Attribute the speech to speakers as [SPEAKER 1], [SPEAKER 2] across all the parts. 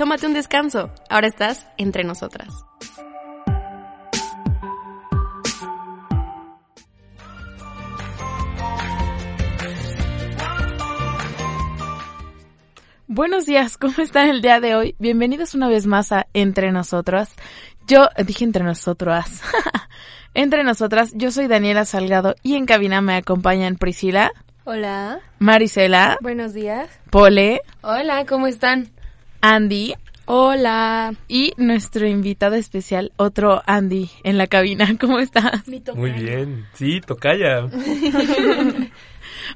[SPEAKER 1] Tómate un descanso. Ahora estás entre nosotras. Buenos días, ¿cómo están el día de hoy? Bienvenidos una vez más a Entre Nosotras. Yo dije entre nosotras. entre nosotras, yo soy Daniela Salgado y en cabina me acompañan Priscila.
[SPEAKER 2] Hola.
[SPEAKER 1] Marisela.
[SPEAKER 2] Buenos días.
[SPEAKER 1] Pole.
[SPEAKER 3] Hola, ¿cómo están?
[SPEAKER 1] Andy.
[SPEAKER 2] Hola.
[SPEAKER 1] Y nuestro invitado especial, otro Andy, en la cabina. ¿Cómo estás?
[SPEAKER 4] Muy bien. Sí, tocaya.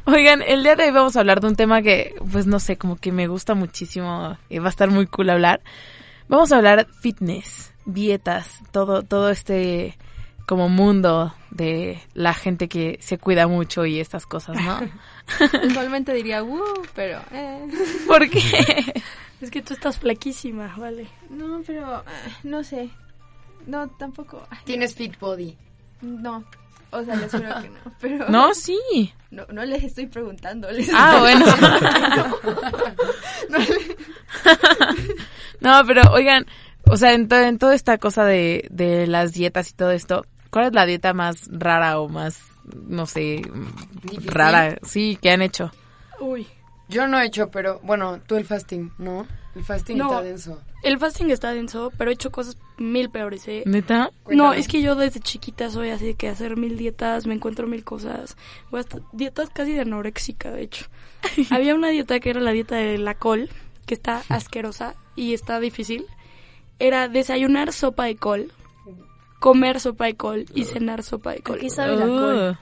[SPEAKER 1] Oigan, el día de hoy vamos a hablar de un tema que, pues no sé, como que me gusta muchísimo y va a estar muy cool hablar. Vamos a hablar fitness, dietas, todo, todo este como mundo de la gente que se cuida mucho y estas cosas, ¿no?
[SPEAKER 2] Igualmente diría, uh, pero... Eh.
[SPEAKER 1] ¿Por qué?
[SPEAKER 2] Es que tú estás flaquísima, vale.
[SPEAKER 5] No, pero eh, no sé. No, tampoco.
[SPEAKER 3] Tienes fit body.
[SPEAKER 5] No. O sea, les juro que no. Pero
[SPEAKER 1] No, sí.
[SPEAKER 5] no, no les estoy preguntando. les
[SPEAKER 1] Ah,
[SPEAKER 5] estoy-
[SPEAKER 1] bueno.
[SPEAKER 5] No
[SPEAKER 1] No, pero oigan, o sea, en, to- en toda esta cosa de, de las dietas y todo esto, ¿cuál es la dieta más rara o más, no sé,
[SPEAKER 3] Difícil.
[SPEAKER 1] rara, sí, que han hecho?
[SPEAKER 2] Uy.
[SPEAKER 3] Yo no he hecho, pero bueno, tú el fasting, ¿no? El fasting
[SPEAKER 2] No.
[SPEAKER 3] está denso.
[SPEAKER 2] El fasting está denso, pero he hecho cosas mil peores, ¿eh?
[SPEAKER 1] ¿Neta?
[SPEAKER 2] No, es que yo desde chiquita soy así de que hacer mil dietas, me encuentro mil cosas. Voy hasta dietas casi de anoréxica, de hecho. Había una dieta que era la dieta de la col, que está asquerosa y está difícil. Era desayunar sopa de col, comer sopa de col y cenar sopa de col.
[SPEAKER 5] ¿A qué sabe la col?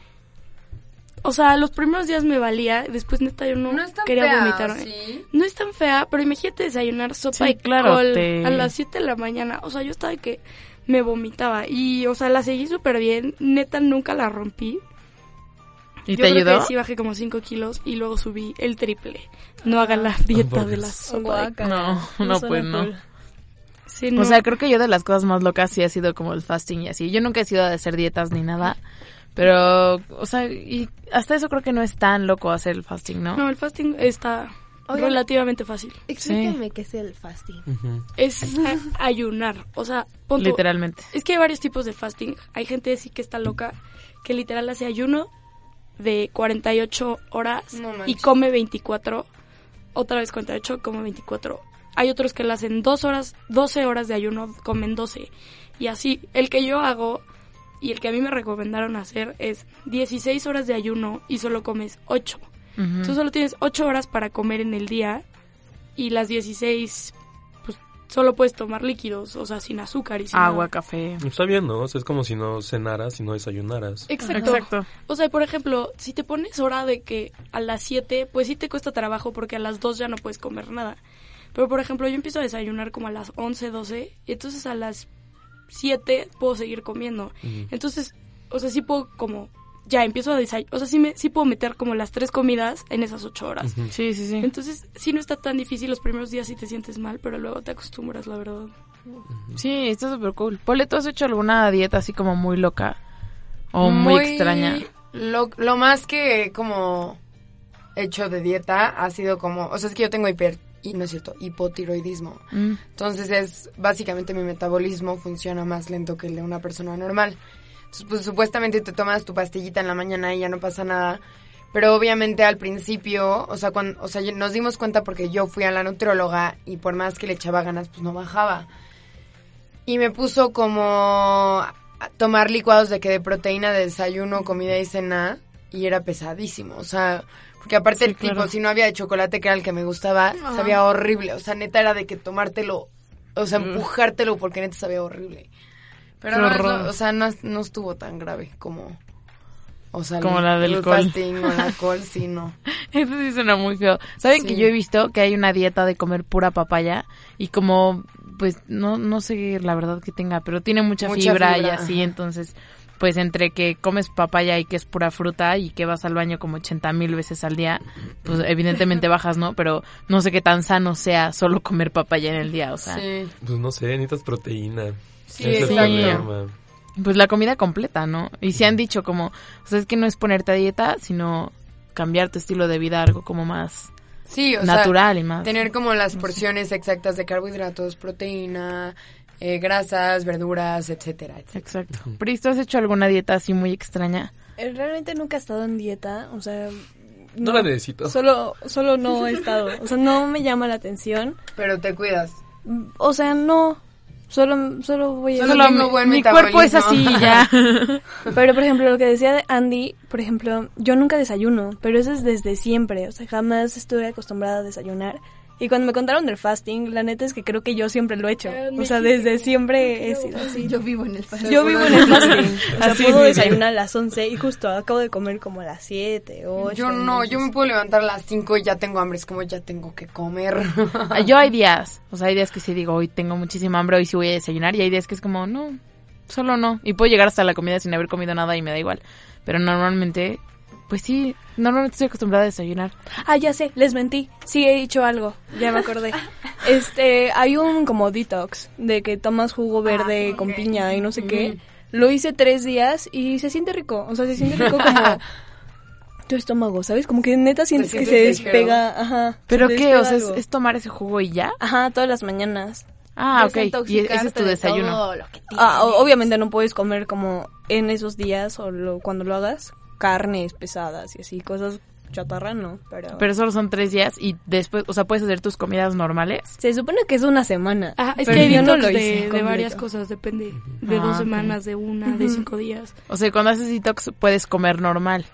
[SPEAKER 2] O sea, los primeros días me valía, después neta yo no,
[SPEAKER 3] No es tan
[SPEAKER 2] quería
[SPEAKER 3] fea,
[SPEAKER 2] vomitar.
[SPEAKER 3] ¿sí?
[SPEAKER 2] No es tan fea, pero imagínate desayunar sopa
[SPEAKER 1] Sí,
[SPEAKER 2] de
[SPEAKER 1] claro,
[SPEAKER 2] col
[SPEAKER 1] te-
[SPEAKER 2] a las 7 de la mañana. O sea, yo estaba de que me vomitaba. Y, o sea, la seguí súper bien. Neta, nunca la rompí.
[SPEAKER 1] ¿Y
[SPEAKER 2] yo
[SPEAKER 1] te
[SPEAKER 2] creo
[SPEAKER 1] ayudó?
[SPEAKER 2] que sí bajé como 5 kilos y luego subí el triple. No hagan la dieta de la sopa de
[SPEAKER 1] No, no, pues no.
[SPEAKER 2] Sí, no.
[SPEAKER 1] O sea, creo que yo de las cosas más locas sí ha sido como el fasting y así. Yo nunca he sido de hacer dietas ni nada. Pero, o sea, y hasta eso creo que no es tan loco hacer el fasting, ¿no?
[SPEAKER 2] No, el fasting está
[SPEAKER 5] Oigan.
[SPEAKER 2] relativamente fácil.
[SPEAKER 5] Explíquenme qué es el fasting.
[SPEAKER 2] Es ayunar. O sea, pon tú-
[SPEAKER 1] Literalmente.
[SPEAKER 2] Es que hay varios tipos de fasting. Hay gente sí que está loca, que literal hace ayuno de 48 horas
[SPEAKER 3] No
[SPEAKER 2] y come 24. Otra vez 48, come 24. Hay otros que lo hacen dos horas, 12 horas de ayuno, comen 12. Y así, el que yo hago y el que a mí me recomendaron hacer es 16 horas de ayuno y solo comes 8.
[SPEAKER 1] Ujú.
[SPEAKER 2] Tú solo tienes 8 horas para comer en el día y las 16, pues solo puedes tomar líquidos, o sea, sin azúcar y sin
[SPEAKER 1] Agua,
[SPEAKER 2] nada.
[SPEAKER 1] café.
[SPEAKER 4] Está bien, ¿no? O sea, es como si no cenaras y no desayunaras.
[SPEAKER 2] Exacto.
[SPEAKER 1] Exacto.
[SPEAKER 2] O sea, por ejemplo, si te pones hora de que a las 7, pues sí te cuesta trabajo porque a las 2 ya no puedes comer nada. Pero, por ejemplo, yo empiezo a desayunar como a las 11, 12, y entonces a las 7 puedo seguir comiendo. Entonces, o sea, sí puedo como, ya empiezo a desayunar, o sea, sí, me, sí puedo meter como las tres comidas en esas 8 horas.
[SPEAKER 1] Sí, sí, sí.
[SPEAKER 2] Entonces, sí no está tan difícil los primeros días si te sientes mal, pero luego te acostumbras, la verdad.
[SPEAKER 1] Sí, está súper cool. Pole, ¿tú has hecho alguna dieta así como muy loca? O muy, extraña.
[SPEAKER 3] Lo, lo más que como hecho de dieta ha sido como, o sea, es que yo tengo hiper, y no es cierto, hipotiroidismo.
[SPEAKER 1] Mm.
[SPEAKER 3] Entonces es básicamente mi metabolismo funciona más lento que el de una persona normal. Entonces, pues supuestamente te tomas tu pastillita en la mañana y ya no pasa nada. Pero obviamente al principio, o sea, cuando, o sea, nos dimos cuenta porque yo fui a la nutrióloga y por más que le echaba ganas, pues no bajaba. Y me puso como tomar licuados de que de proteína de desayuno, comida y cena y era pesadísimo, o sea, porque aparte
[SPEAKER 1] Sí,
[SPEAKER 3] el tipo,
[SPEAKER 1] claro.
[SPEAKER 3] si no había de chocolate que era el que me gustaba, sabía horrible, o sea, neta era de que tomártelo, o sea, empujártelo porque neta sabía horrible. Pero no, o sea, no, no estuvo tan grave como O sea,
[SPEAKER 1] Como
[SPEAKER 3] el-
[SPEAKER 1] la del
[SPEAKER 3] el
[SPEAKER 1] col.
[SPEAKER 3] fasting o la col, sí, no.
[SPEAKER 1] Eso sí suena muy feo. ¿Saben
[SPEAKER 3] Sí.
[SPEAKER 1] que yo he visto que hay una dieta de comer pura papaya? Y como, pues, no, no sé la verdad que tenga, pero tiene mucha,
[SPEAKER 3] Mucha
[SPEAKER 1] fibra, y así,
[SPEAKER 3] ajá.
[SPEAKER 1] entonces, pues entre que comes papaya y que es pura fruta y que vas al baño como 80 mil veces al día, pues evidentemente bajas, ¿no? Pero no sé qué tan sano sea solo comer papaya en el día, o sea,
[SPEAKER 3] Sí.
[SPEAKER 4] Pues no sé, necesitas proteína.
[SPEAKER 3] Sí,
[SPEAKER 4] problema.
[SPEAKER 1] pues la comida completa, ¿no? Y se han dicho como, o sea, es que no es ponerte a dieta, sino cambiar tu estilo de vida a algo como más
[SPEAKER 3] Sí, o sea,
[SPEAKER 1] natural y más.
[SPEAKER 3] tener como las porciones exactas de carbohidratos, proteína, eh, grasas, verduras, etcétera, etcétera.
[SPEAKER 1] Exacto. Pris, ¿tú has hecho alguna dieta así muy extraña?
[SPEAKER 6] Eh, Realmente nunca he estado en dieta, o sea...
[SPEAKER 4] No la necesito.
[SPEAKER 6] Solo, solo no he estado, o sea, no me llama la atención.
[SPEAKER 3] Pero te cuidas.
[SPEAKER 6] O sea, no, solo, solo voy a...
[SPEAKER 3] Solo tengo buen
[SPEAKER 1] mi cuerpo es así ya.
[SPEAKER 6] Pero, por ejemplo, lo que decía de Andy, por ejemplo, yo nunca desayuno, pero eso es desde siempre, o sea, jamás estuve acostumbrada a desayunar. Y cuando me contaron del fasting, la neta es que creo que yo siempre lo he hecho. O sea, desde siempre he sido así.
[SPEAKER 5] Yo vivo en el fasting.
[SPEAKER 6] Yo vivo en el fasting. O sea,
[SPEAKER 1] Así
[SPEAKER 6] puedo desayunar a las 11 y justo acabo de comer como a las 7, 8.
[SPEAKER 3] Yo no, yo me puedo levantar a las 5 y ya tengo hambre, es como ya tengo que comer.
[SPEAKER 1] Ah, Yo hay días, o sea, hay días que sí digo, hoy tengo muchísima hambre, hoy sí voy a desayunar, y hay días que es como, no, solo no. Y puedo llegar hasta la comida sin haber comido nada y me da igual. Pero normalmente, pues sí, normalmente estoy acostumbrada a desayunar.
[SPEAKER 6] Ah, ya sé, les mentí. Sí, he dicho algo. Ya me acordé. Este, hay un como detox de que tomas jugo verde con piña y no sé qué. Lo hice tres días y se siente rico. O sea, se siente rico como tu estómago, ¿sabes? Como que neta sientes que se despega. Ajá.
[SPEAKER 1] ¿Pero qué?
[SPEAKER 6] despega
[SPEAKER 1] O sea, ¿es, tomar ese jugo y ya?
[SPEAKER 6] Ajá, todas las mañanas.
[SPEAKER 1] Ah, ok. Y ese es tu desayuno.
[SPEAKER 5] Todo lo que
[SPEAKER 6] Ah, obviamente no puedes comer como en esos días o lo- cuando lo hagas carnes pesadas y así, cosas chatarra, no, pero...
[SPEAKER 1] Pero solo son tres días y después, o sea, puedes hacer tus comidas normales.
[SPEAKER 6] Se supone que es una semana.
[SPEAKER 3] Ah,
[SPEAKER 6] es
[SPEAKER 1] pero
[SPEAKER 6] que
[SPEAKER 1] yo
[SPEAKER 6] yo no lo hice de, varias cosas, depende. De
[SPEAKER 1] Ah,
[SPEAKER 6] dos
[SPEAKER 1] ok.
[SPEAKER 6] semanas, de una, de cinco días.
[SPEAKER 1] O sea, cuando haces detox puedes comer normal.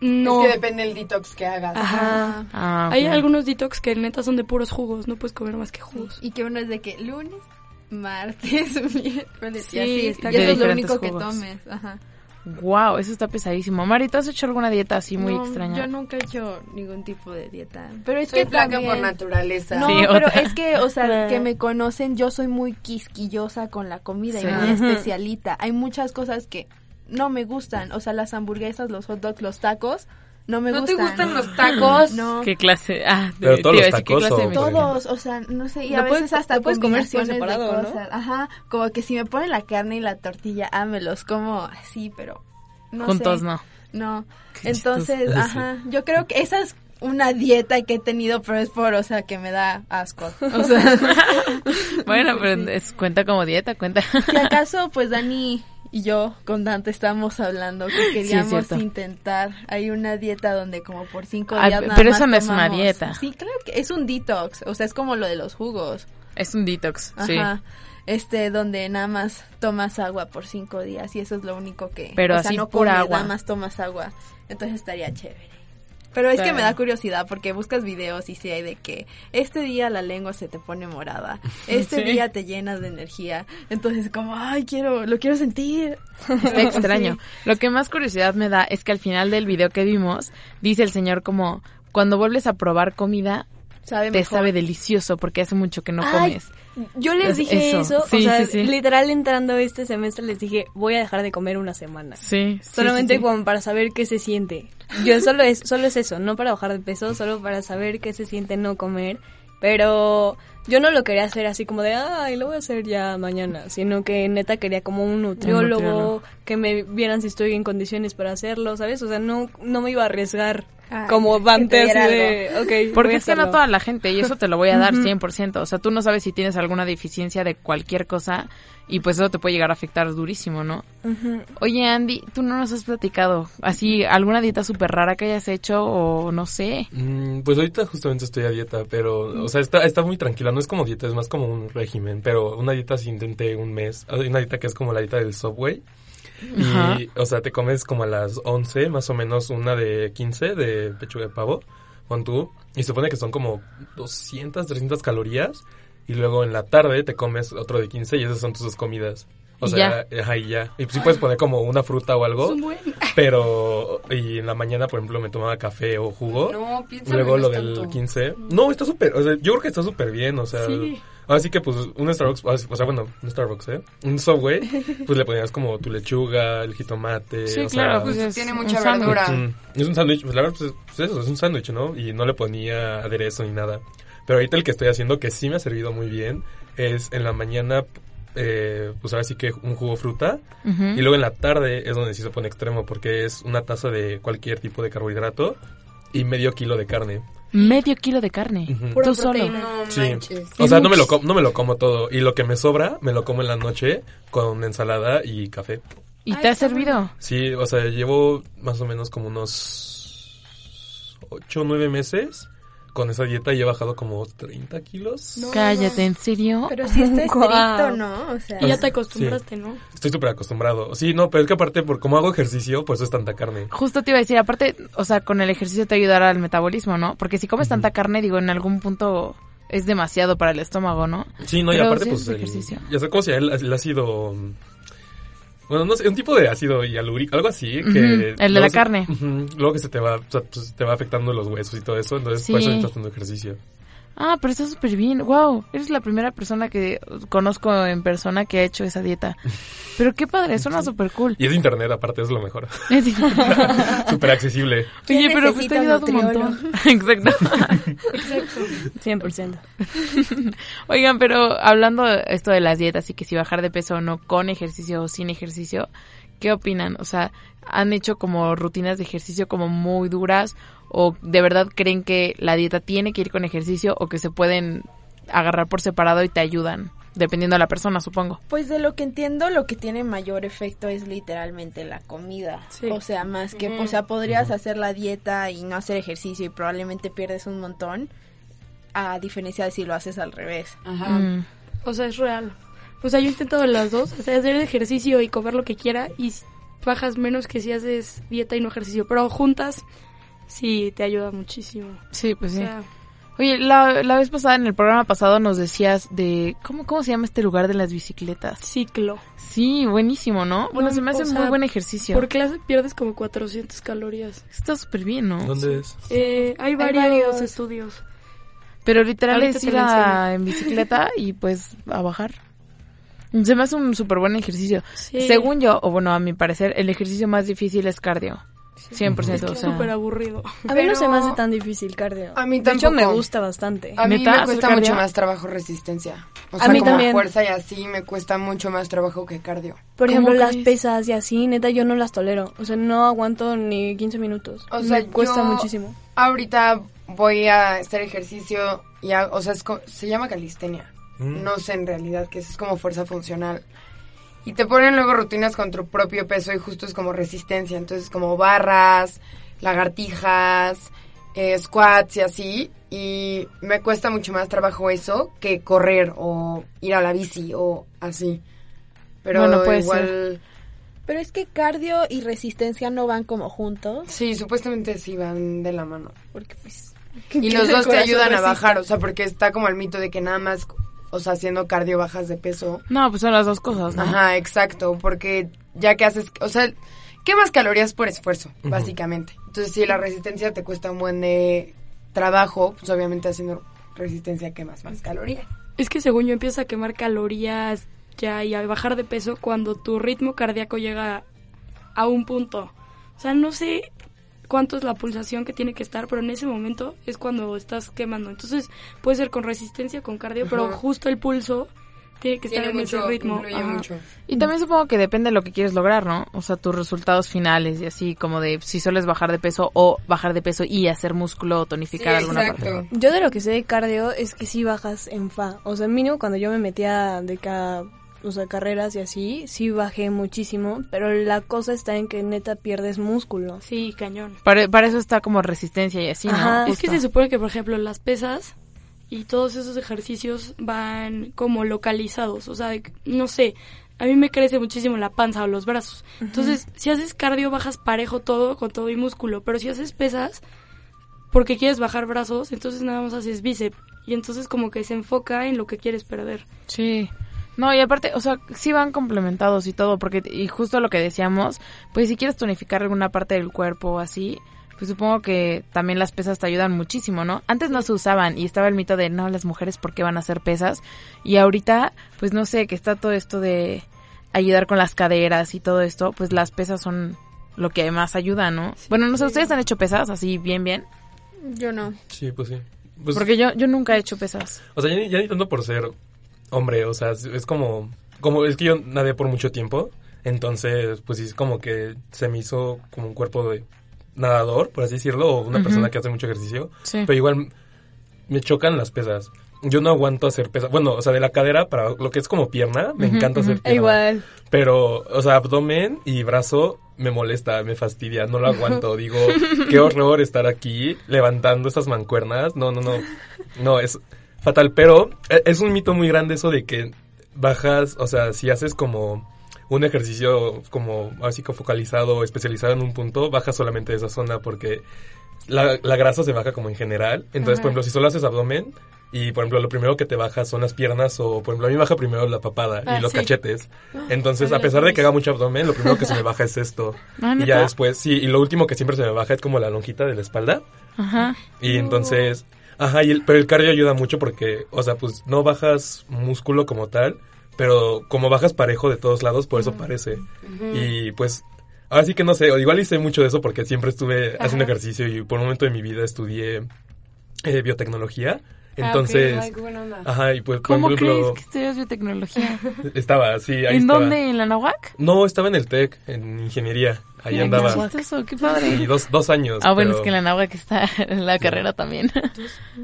[SPEAKER 6] No.
[SPEAKER 3] Es que depende del detox que hagas.
[SPEAKER 6] Ajá.
[SPEAKER 1] Ah,
[SPEAKER 6] Hay
[SPEAKER 1] ok.
[SPEAKER 6] algunos detox que neta son de puros jugos, no puedes comer más que jugos.
[SPEAKER 5] Y que uno es de que lunes, martes, miércoles
[SPEAKER 6] Sí,
[SPEAKER 5] y así.
[SPEAKER 6] está
[SPEAKER 5] y eso es lo único que tomes. Ajá.
[SPEAKER 1] Wow, eso está pesadísimo. Mari, ¿tú has hecho alguna dieta así muy
[SPEAKER 5] No,
[SPEAKER 1] extraña?
[SPEAKER 5] Yo nunca he hecho ningún tipo de dieta. Pero es
[SPEAKER 3] Soy
[SPEAKER 5] que
[SPEAKER 3] flaca
[SPEAKER 5] también-
[SPEAKER 3] por naturaleza.
[SPEAKER 5] No,
[SPEAKER 1] Sí,
[SPEAKER 5] pero
[SPEAKER 1] otra.
[SPEAKER 5] es que, o sea, que me conocen, yo soy muy quisquillosa con la comida
[SPEAKER 1] Sí.
[SPEAKER 5] y muy especialita. Hay muchas cosas que no me gustan, o sea, las hamburguesas, los hot dogs, los tacos, no me
[SPEAKER 3] ¿No te
[SPEAKER 5] gustan.
[SPEAKER 3] gustan los tacos?
[SPEAKER 5] No.
[SPEAKER 1] ¿Qué clase? Ah,
[SPEAKER 4] Pero
[SPEAKER 1] te
[SPEAKER 4] todos los
[SPEAKER 1] decir, ¿qué
[SPEAKER 4] tacos
[SPEAKER 1] clase de
[SPEAKER 4] o-?
[SPEAKER 5] Todos, o sea, no sé, y a veces
[SPEAKER 6] puedes- hasta puedes comer
[SPEAKER 5] de
[SPEAKER 6] separado, ¿no?
[SPEAKER 5] cosas. Ajá, como que si me ponen la carne y la tortilla, ah, me los como así, pero no
[SPEAKER 1] Juntos
[SPEAKER 5] sé.
[SPEAKER 1] no.
[SPEAKER 5] No.
[SPEAKER 4] Qué
[SPEAKER 5] Entonces,
[SPEAKER 4] chistoso.
[SPEAKER 5] ajá, yo creo que esa es una dieta que he tenido, pero es por, o sea, que me da asco. O sea,
[SPEAKER 1] Bueno, pero es, cuenta como dieta, cuenta.
[SPEAKER 5] si acaso, pues Dani y yo con Dante estamos hablando que queríamos intentar. Hay una dieta donde como por cinco
[SPEAKER 1] Ah,
[SPEAKER 5] días nada
[SPEAKER 1] pero
[SPEAKER 5] más
[SPEAKER 1] eso no es una dieta.
[SPEAKER 5] Sí, claro que es un detox, o sea, es como lo de los jugos.
[SPEAKER 1] Es un detox, sí.
[SPEAKER 5] Este, donde nada más tomas agua por cinco días y eso es lo único que...
[SPEAKER 1] Pero
[SPEAKER 5] o sea,
[SPEAKER 1] así
[SPEAKER 5] no comes,
[SPEAKER 1] agua.
[SPEAKER 5] Nada más tomas agua. Entonces estaría chévere. Pero es que me da curiosidad porque buscas videos y sí hay de que este día la lengua se te pone morada, este
[SPEAKER 1] Sí.
[SPEAKER 5] día te llenas de energía. Entonces como, ay, quiero, lo quiero sentir.
[SPEAKER 1] Está extraño. Lo que más curiosidad me da es que al final del video que vimos, dice el señor como, cuando vuelves a probar comida,
[SPEAKER 5] Sabe
[SPEAKER 1] te
[SPEAKER 5] mejor.
[SPEAKER 1] sabe delicioso porque hace mucho que no
[SPEAKER 6] Ay,
[SPEAKER 1] comes.
[SPEAKER 6] Yo les
[SPEAKER 1] Es-
[SPEAKER 6] dije
[SPEAKER 1] eso.
[SPEAKER 6] eso,
[SPEAKER 1] Sí,
[SPEAKER 6] o sea,
[SPEAKER 1] sí, sí.
[SPEAKER 6] literal entrando este semestre les dije, voy a dejar de comer una semana.
[SPEAKER 1] Sí,
[SPEAKER 6] Solamente como para saber qué se siente. Yo solo es, solo es eso, no para bajar de peso, solo para saber qué se siente no comer. Pero yo no lo quería hacer así como de, ay, lo voy a hacer ya mañana, sino que neta quería como un nutriólogo,
[SPEAKER 1] nutriólogo.
[SPEAKER 6] que me vieran si estoy en condiciones para hacerlo, ¿sabes? O sea, no, no me iba a arriesgar
[SPEAKER 5] Ay,
[SPEAKER 6] como
[SPEAKER 5] que
[SPEAKER 6] Dante
[SPEAKER 5] te
[SPEAKER 6] así
[SPEAKER 5] diera
[SPEAKER 6] de, ok, voy
[SPEAKER 1] Porque es que no
[SPEAKER 6] hacerlo".
[SPEAKER 1] toda la gente, y eso te lo voy a dar
[SPEAKER 6] Ujú.
[SPEAKER 1] 100%. O sea, tú no sabes si tienes alguna deficiencia de cualquier cosa y pues eso te puede llegar a afectar durísimo, ¿no? Oye, Andy, tú no nos has platicado así alguna dieta súper rara que hayas hecho o no sé.
[SPEAKER 4] Mm, pues ahorita justamente estoy a dieta, pero, o sea, está, está muy tranquila. No es como dieta, es más como un régimen. Pero una dieta sí intenté un mes. Hay una dieta que es como la dieta del Subway.
[SPEAKER 1] Ajá.
[SPEAKER 4] Y, o sea, te comes como a las 11, más o menos una de 15 de pechuga de pavo, con tú. Y se supone que son como 200, 300 calorías. Y luego en la tarde te comes otro de 15 y esas son tus dos comidas. O
[SPEAKER 1] Y
[SPEAKER 4] sea, y ya. Y pues sí puedes poner como una fruta o algo,
[SPEAKER 2] buen.
[SPEAKER 4] pero... Y en la mañana, por ejemplo, me tomaba café o jugo.
[SPEAKER 3] No,
[SPEAKER 4] Luego lo del
[SPEAKER 3] tanto.
[SPEAKER 4] 15. No, está súper, o sea, yo creo que está súper bien, o sea...
[SPEAKER 2] Sí.
[SPEAKER 4] Así que pues un Starbucks, o sea, bueno, un Starbucks, ¿eh? Un Subway, pues le ponías como tu lechuga, el jitomate,
[SPEAKER 1] Sí,
[SPEAKER 4] o
[SPEAKER 1] claro,
[SPEAKER 4] sea,
[SPEAKER 1] pues es
[SPEAKER 3] tiene mucha verdura.
[SPEAKER 4] Mm, es un sándwich, pues la verdad, pues, pues eso, es un sándwich, ¿no? Y no le ponía aderezo ni nada. Pero ahorita el que estoy haciendo, que sí me ha servido muy bien, es en la mañana, eh, pues ahora sí que un jugo fruta. Y luego en la tarde es donde sí se pone extremo, porque es una taza de cualquier tipo de carbohidrato y medio kilo de carne.
[SPEAKER 1] Medio kilo de carne.
[SPEAKER 2] Pura
[SPEAKER 1] Tú solo.
[SPEAKER 3] No
[SPEAKER 4] Sí. O sea, no me, lo com- no me lo como todo. Y lo que me sobra, me lo como en la noche con ensalada y café.
[SPEAKER 1] ¿Y
[SPEAKER 2] Ay,
[SPEAKER 1] te ha servido?
[SPEAKER 4] Sí, o sea, llevo más o menos como unos 8 o 9 meses con esa dieta y he bajado como 30 kilos.
[SPEAKER 2] No.
[SPEAKER 1] Cállate, ¿en serio?
[SPEAKER 5] Pero si está estricto. ¿no? O sea,
[SPEAKER 2] Y ya te acostumbraste, ¿no?
[SPEAKER 4] Estoy súper acostumbrado. Sí, no, pero es que aparte, por cómo hago ejercicio, pues es tanta carne.
[SPEAKER 1] Justo te iba a decir, aparte, o sea, con el ejercicio te ayudará al metabolismo, ¿no? Porque si comes tanta carne, digo, en algún punto es demasiado para el estómago, ¿no?
[SPEAKER 4] Sí, no, y aparte,
[SPEAKER 1] sí
[SPEAKER 4] pues.
[SPEAKER 1] es
[SPEAKER 4] El,
[SPEAKER 1] ejercicio.
[SPEAKER 4] ya sé cómo se llama el, el ácido. Bueno, no sé, un tipo de ácido hialúrico, algo así. que
[SPEAKER 1] el de la
[SPEAKER 4] se-
[SPEAKER 1] carne.
[SPEAKER 4] ujú, luego que se te va, o sea, pues, te va afectando los huesos y todo eso. Entonces,
[SPEAKER 1] Sí.
[SPEAKER 4] por eso necesitas haciendo ejercicio.
[SPEAKER 1] Ah, pero está súper bien. Wow, eres la primera persona que conozco en persona que ha hecho esa dieta. Pero qué padre, suena súper cool.
[SPEAKER 4] Y es de internet, aparte, es lo mejor.
[SPEAKER 1] Es
[SPEAKER 4] súper accesible.
[SPEAKER 5] ¿Quién
[SPEAKER 1] Oye, pero pues te ha ayudado un montón. Exacto.
[SPEAKER 2] Exacto.
[SPEAKER 6] 100%.
[SPEAKER 1] Oigan, pero hablando de esto de las dietas y que si bajar de peso o no con ejercicio o sin ejercicio, ¿qué opinan? O sea, ¿han hecho como rutinas de ejercicio como muy duras o de verdad creen que la dieta tiene que ir con ejercicio o que se pueden agarrar por separado y te ayudan? Dependiendo de la persona, supongo.
[SPEAKER 5] Pues de lo que entiendo, lo que tiene mayor efecto es literalmente la comida.
[SPEAKER 2] Sí.
[SPEAKER 5] O sea, más que, o sea, podrías hacer la dieta y no hacer ejercicio y probablemente pierdes un montón, a diferencia de si lo haces al revés.
[SPEAKER 3] Ajá.
[SPEAKER 1] Mm.
[SPEAKER 2] O sea, es real. O sea, yo he intentado las dos, o sea, hacer ejercicio y comer lo que quiera y bajas menos que si haces dieta y no ejercicio, pero juntas sí te ayuda muchísimo.
[SPEAKER 1] Sí, pues
[SPEAKER 2] O
[SPEAKER 1] sí. Oye, la, la vez pasada, en el programa pasado, nos decías de... ¿Cómo, cómo se llama este lugar de las bicicletas?
[SPEAKER 2] ciclo.
[SPEAKER 1] Sí, buenísimo, ¿no? Bueno,
[SPEAKER 2] No,
[SPEAKER 1] se me hace un
[SPEAKER 2] sea,
[SPEAKER 1] muy buen ejercicio.
[SPEAKER 2] Por clase pierdes como 400 calorías.
[SPEAKER 1] Está súper bien, ¿no?
[SPEAKER 4] ¿Dónde es?
[SPEAKER 2] Eh, hay, varios
[SPEAKER 5] varios.
[SPEAKER 2] estudios.
[SPEAKER 1] Pero literal
[SPEAKER 2] Ahorita
[SPEAKER 1] es ir a- en bicicleta y pues a bajar. Se me hace un súper buen ejercicio.
[SPEAKER 2] Sí.
[SPEAKER 1] Según yo, o bueno, a mi parecer, el ejercicio más difícil es cardio. 100%,
[SPEAKER 2] Es que
[SPEAKER 1] o
[SPEAKER 2] es
[SPEAKER 1] sea.
[SPEAKER 2] súper aburrido.
[SPEAKER 6] A mí no se me hace tan difícil cardio.
[SPEAKER 3] A mí
[SPEAKER 6] De hecho, me
[SPEAKER 3] tampoco.
[SPEAKER 6] gusta bastante.
[SPEAKER 3] A mí me
[SPEAKER 1] ¿Hacer
[SPEAKER 3] cuesta mucho más trabajo resistencia. O
[SPEAKER 6] A
[SPEAKER 3] sea,
[SPEAKER 6] mí
[SPEAKER 3] como
[SPEAKER 6] también.
[SPEAKER 3] fuerza y así me cuesta mucho más trabajo que cardio.
[SPEAKER 6] Por
[SPEAKER 1] ¿Cómo
[SPEAKER 6] ejemplo, las pesas y así, neta, yo no las tolero. O sea, no aguanto ni 15 minutos.
[SPEAKER 3] O sea,
[SPEAKER 6] me cuesta
[SPEAKER 3] yo
[SPEAKER 6] muchísimo.
[SPEAKER 3] Ahorita voy a hacer ejercicio y ha- o sea, es co- se llama calistenia.
[SPEAKER 4] Mm.
[SPEAKER 3] No sé en realidad que es como fuerza funcional. Y te ponen luego rutinas con tu propio peso y justo es como resistencia. Entonces como barras, lagartijas, eh, squats y así. Y me cuesta mucho más trabajo eso que correr o ir a la bici o así. Pero
[SPEAKER 1] Bueno, puede
[SPEAKER 3] igual...
[SPEAKER 5] Pero es que cardio y resistencia no van como juntos,
[SPEAKER 3] Sí, supuestamente sí van de la mano.
[SPEAKER 5] porque pues...
[SPEAKER 3] Y los dos te ayudan a bajar, o sea, porque está como el mito de que nada más, o sea, haciendo cardio bajas de peso.
[SPEAKER 1] No, pues son las dos cosas, ¿no?
[SPEAKER 3] Ajá, exacto, porque ya que haces, o sea, quemas calorías por esfuerzo, básicamente. Entonces, si la resistencia te cuesta un buen de trabajo, pues obviamente haciendo resistencia quemas más calorías.
[SPEAKER 2] Es que según yo empiezas a quemar calorías ya y a bajar de peso cuando tu ritmo cardíaco llega a un punto. O sea, no sé cuánto es la pulsación que tiene que estar, pero en ese momento es cuando estás quemando. Entonces puede ser con resistencia, con cardio, pero justo el pulso tiene que estar
[SPEAKER 3] Tiene
[SPEAKER 2] en ese
[SPEAKER 3] mucho,
[SPEAKER 2] ritmo.
[SPEAKER 3] mucho.
[SPEAKER 1] Y también supongo que depende de lo que quieres lograr, ¿no? O sea, tus resultados finales y así, como de si sueles bajar de peso o bajar de peso y hacer músculo o tonificar
[SPEAKER 3] Sí,
[SPEAKER 1] alguna
[SPEAKER 3] exacto.
[SPEAKER 1] parte.
[SPEAKER 6] Yo de lo que sé de cardio es que sí bajas en fa. O sea, mínimo cuando yo me metía de cada, o sea, carreras y así, sí bajé muchísimo. Pero la cosa está en que neta pierdes músculo.
[SPEAKER 2] Sí, cañón.
[SPEAKER 1] Para, para eso está como resistencia y así, ¿no?
[SPEAKER 6] Ajá.
[SPEAKER 2] Es que se supone que, por ejemplo, las pesas y todos esos ejercicios van como localizados. O sea, no sé, a mí me crece muchísimo la panza o los brazos. Entonces, si haces cardio, bajas parejo todo, con todo y músculo. Pero si haces pesas, porque quieres bajar brazos, entonces nada más haces bíceps. Y entonces como que se enfoca en lo que quieres perder.
[SPEAKER 1] Sí. No, y aparte, o sea, sí van complementados y todo, porque, y justo lo que decíamos, pues si quieres tonificar alguna parte del cuerpo o así, pues supongo que también las pesas te ayudan muchísimo, ¿no? Antes no se usaban y estaba el mito de, no, las mujeres, ¿por qué van a hacer pesas? Y ahorita, pues no sé, que está todo esto de ayudar con las caderas y todo esto, pues las pesas son lo que más ayuda, ¿no? Bueno, no sé, ¿ustedes han hecho pesas así bien, bien?
[SPEAKER 5] Yo no.
[SPEAKER 4] Sí, pues sí. Pues,
[SPEAKER 1] Porque yo, yo nunca he hecho pesas.
[SPEAKER 4] O sea, ya, ni- ya ni tanto por ser hombre, o sea, es, como, como, es que yo nadé por mucho tiempo, entonces, pues sí, es como que se me hizo como un cuerpo de nadador, por así decirlo, o una persona que hace mucho ejercicio,
[SPEAKER 1] Sí.
[SPEAKER 4] pero igual me chocan las pesas. Yo no aguanto hacer pesas. Bueno, o sea, de la cadera para lo que es como pierna, me encanta hacer pierna.
[SPEAKER 6] Igual.
[SPEAKER 4] Pero, o sea, abdomen y brazo me molesta, me fastidia, no lo aguanto. Digo, qué horror estar aquí levantando estas mancuernas. No, no, no. No, es fatal. Pero e- es un mito muy grande eso de que bajas, o sea, si haces como un ejercicio como así como focalizado, especializado en un punto, bajas solamente de esa zona porque la, la grasa se baja como en general. Entonces, por ejemplo, si solo haces abdomen y, por ejemplo, lo primero que te baja son las piernas o, por ejemplo, a mí baja primero la papada
[SPEAKER 2] Ah,
[SPEAKER 4] y los
[SPEAKER 2] sí.
[SPEAKER 4] cachetes. Entonces, a pesar de que haga mucho abdomen, lo primero que se me baja es esto.
[SPEAKER 1] Ah,
[SPEAKER 4] y ya después, sí, y lo último que siempre se me baja es como la lonjita de la espalda.
[SPEAKER 1] Ajá.
[SPEAKER 4] Y entonces, ajá, y el- pero el cardio ayuda mucho porque, o sea, pues no bajas músculo como tal, pero como bajas parejo de todos lados, por eso parece. Y pues, ahora sí que no sé, igual hice mucho de eso porque siempre estuve haciendo ejercicio y por un momento de mi vida estudié eh, biotecnología. Entonces,
[SPEAKER 3] Ay, buena onda.
[SPEAKER 4] ajá, y pues, por
[SPEAKER 1] ¿Cómo crees
[SPEAKER 4] ejemplo,
[SPEAKER 1] que estudias biotecnología?
[SPEAKER 4] estaba así, ahí
[SPEAKER 1] ¿En
[SPEAKER 4] estaba.
[SPEAKER 1] dónde? ¿En la Nahuac?
[SPEAKER 4] No, estaba en el TEC, en ingeniería. Ahí andaba.
[SPEAKER 1] qué chistoso, qué padre.
[SPEAKER 4] Y dos, dos años.
[SPEAKER 1] Ah, bueno,
[SPEAKER 4] pero-
[SPEAKER 1] es que en la Nahuac está en la carrera también.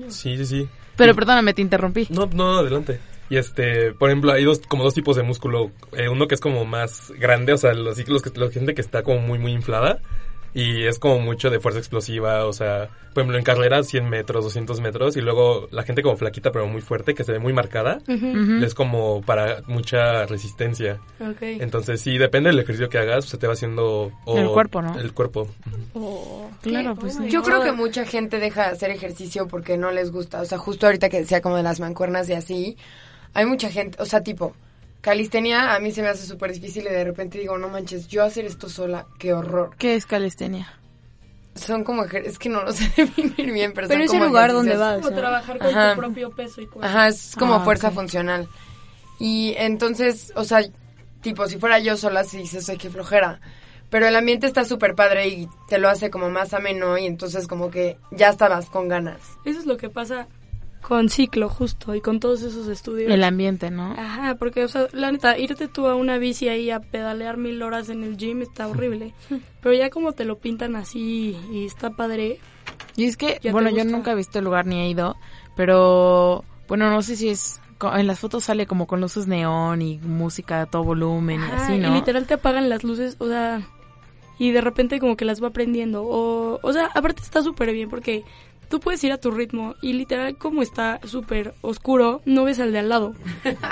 [SPEAKER 4] Sí, sí, sí.
[SPEAKER 1] Pero perdóname, te interrumpí.
[SPEAKER 4] No, no, adelante. Y este, por ejemplo, hay dos, como dos tipos de músculo. Eh, uno que es como más grande, o sea, los, los que, la gente que está como muy, muy inflada. Y es como mucho de fuerza explosiva, o sea, por ejemplo, en carreras 100 metros, 200 metros. Y luego la gente como flaquita, pero muy fuerte, que se ve muy marcada. Es como para mucha resistencia. Entonces, sí, depende del ejercicio que hagas, se te va haciendo... o-
[SPEAKER 1] El cuerpo, ¿no?
[SPEAKER 4] El cuerpo.
[SPEAKER 1] Claro, pues sí.
[SPEAKER 3] Yo creo que mucha gente deja de hacer ejercicio porque no les gusta. O sea, justo ahorita que decía como de las mancuernas y así, hay mucha gente, o sea, tipo, calistenia a mí se me hace súper difícil y de repente digo, no manches, yo hacer esto sola, qué horror.
[SPEAKER 1] ¿Qué es calistenia?
[SPEAKER 3] Son como, es que no lo sé definir bien, pero,
[SPEAKER 6] Pero
[SPEAKER 3] son
[SPEAKER 6] es
[SPEAKER 3] como
[SPEAKER 6] el lugar donde vas.
[SPEAKER 2] Como
[SPEAKER 6] ¿no?
[SPEAKER 2] trabajar con
[SPEAKER 3] Ajá.
[SPEAKER 2] tu propio peso y cuerpo.
[SPEAKER 3] Ajá, es como
[SPEAKER 1] Ah,
[SPEAKER 3] fuerza funcional. Y entonces, o sea, tipo, si fuera yo sola, sí dices, ay, qué flojera. Pero el ambiente está súper padre y te lo hace como más ameno y entonces como que ya estabas con ganas.
[SPEAKER 2] Eso es lo que pasa con ciclo, justo, y con todos esos estudios.
[SPEAKER 1] El ambiente, ¿no?
[SPEAKER 2] Ajá, porque, o sea, la neta, irte tú a una bici ahí a pedalear mil horas en el gym está horrible. Pero ya como te lo pintan así y está padre.
[SPEAKER 1] Y es que,
[SPEAKER 2] ¿Ya te
[SPEAKER 1] bueno, yo nunca he visto el lugar ni he ido, pero, bueno, no sé si es, en las fotos sale como con luces neón y música a todo volumen y
[SPEAKER 2] Ajá,
[SPEAKER 1] así, ¿no?
[SPEAKER 2] Y literal te apagan las luces, o sea, y de repente como que las va prendiendo. O, o sea, aparte está súper bien porque tú puedes ir a tu ritmo y literal como está súper oscuro, no ves al de al lado.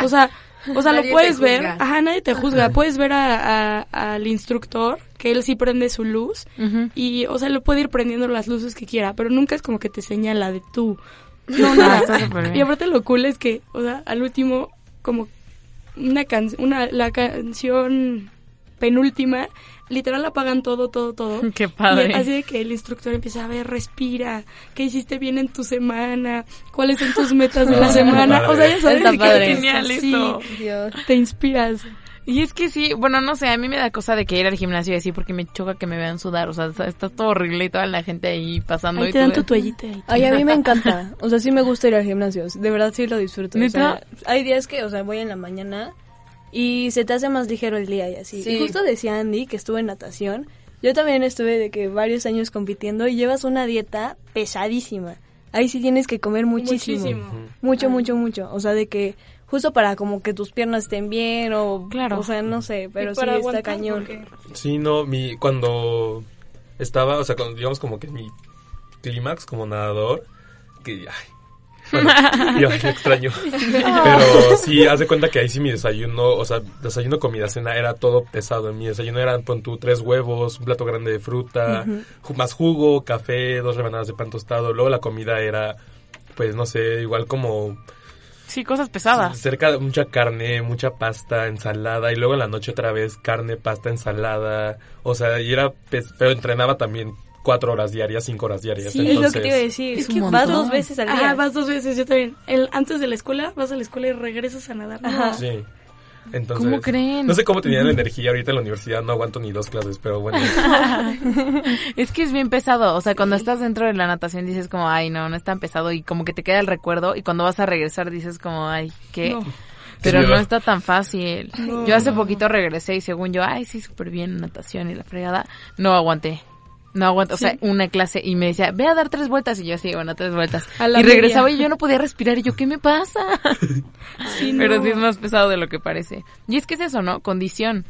[SPEAKER 2] O sea, o sea,
[SPEAKER 3] Nadie
[SPEAKER 2] lo puedes ver, ajá, nadie te juzga. Puedes ver a, a- al instructor, que él sí prende su luz, y, o sea, lo puede ir prendiendo las luces que quiera, pero nunca es como que te señala de tú. No, nada.
[SPEAKER 1] Bien.
[SPEAKER 2] y aparte lo cool es que, o sea, al último, como una canción, una, la canción penúltima, literal apagan todo, todo, todo.
[SPEAKER 1] Qué padre.
[SPEAKER 2] Y así de que el instructor empieza a ver, respira, qué hiciste bien en tu semana, cuáles son tus metas de la semana. O sea, ya sabes
[SPEAKER 1] Está padre.
[SPEAKER 2] te-
[SPEAKER 1] Genial
[SPEAKER 2] sí,
[SPEAKER 1] eso.
[SPEAKER 5] Dios.
[SPEAKER 2] te inspiras.
[SPEAKER 1] Y es que sí, bueno, no sé, a mí me da cosa de que ir al gimnasio y así porque me choca que me vean sudar, o sea, está, está todo horrible y toda la gente ahí pasando
[SPEAKER 2] Ahí
[SPEAKER 1] y
[SPEAKER 2] te dan tu toallita. y
[SPEAKER 6] Ay, a mí me encanta. O sea, sí me gusta ir al gimnasio. De verdad sí lo disfruto. O hay días que, o sea, voy en la mañana y se te hace más ligero el día y así.
[SPEAKER 3] Sí.
[SPEAKER 6] Y justo decía Andy que estuvo en natación. Yo también estuve de que varios años compitiendo y llevas una dieta pesadísima. Ahí sí tienes que comer muchísimo.
[SPEAKER 2] Muchísimo.
[SPEAKER 6] Mucho, mucho, mucho. O sea, de que justo para como que tus piernas estén bien o...
[SPEAKER 1] Claro.
[SPEAKER 6] O sea, no sé, pero sí
[SPEAKER 2] para
[SPEAKER 6] está cañón.
[SPEAKER 2] porque-
[SPEAKER 4] Sí, no, mi, cuando estaba, o sea, cuando, digamos como que mi clímax como nadador, que, ay, bueno, yo ay, extraño. Pero sí, haz de cuenta que ahí sí mi desayuno, o sea, desayuno, comida, cena, era todo pesado. En mi desayuno eran, pon tú, tres huevos, un plato grande de fruta, más jugo, café, dos rebanadas de pan tostado. Luego la comida era, pues, no sé, igual como
[SPEAKER 1] Sí, cosas pesadas.
[SPEAKER 4] Cerca de mucha carne, mucha pasta, ensalada y luego en la noche otra vez carne, pasta, ensalada. O sea, y era, pero entrenaba también cuatro horas diarias, cinco horas diarias.
[SPEAKER 2] Sí, es lo que te iba a decir.
[SPEAKER 1] Es
[SPEAKER 2] que vas dos veces al día. Ah, vas dos veces, yo también. El, antes de la escuela, vas a la escuela y regresas a nadar.
[SPEAKER 4] Sí. Entonces,
[SPEAKER 1] ¿Cómo creen?
[SPEAKER 4] No sé cómo tenían la energía ahorita en la universidad, no aguanto ni dos clases, pero bueno.
[SPEAKER 1] es que es bien pesado, o sea, cuando estás dentro de la natación dices como, ay, no, no es tan pesado y como que te queda el recuerdo y cuando vas a regresar dices como, ay, ¿qué?
[SPEAKER 2] No.
[SPEAKER 1] Pero
[SPEAKER 4] Sí,
[SPEAKER 1] no está tan fácil. Yo hace poquito regresé y según yo, ay, sí, súper bien natación y la fregada, no aguanté. No aguanté, o sea, una clase y me decía, ve a dar tres vueltas y yo sí, bueno, tres vueltas.
[SPEAKER 2] A la
[SPEAKER 1] Y regresaba
[SPEAKER 2] media.
[SPEAKER 1] y yo no podía respirar y yo, ¿qué me pasa?
[SPEAKER 2] Sí,
[SPEAKER 1] Pero
[SPEAKER 2] no.
[SPEAKER 1] sí es más pesado de lo que parece. Y es que es eso, ¿no? Condición.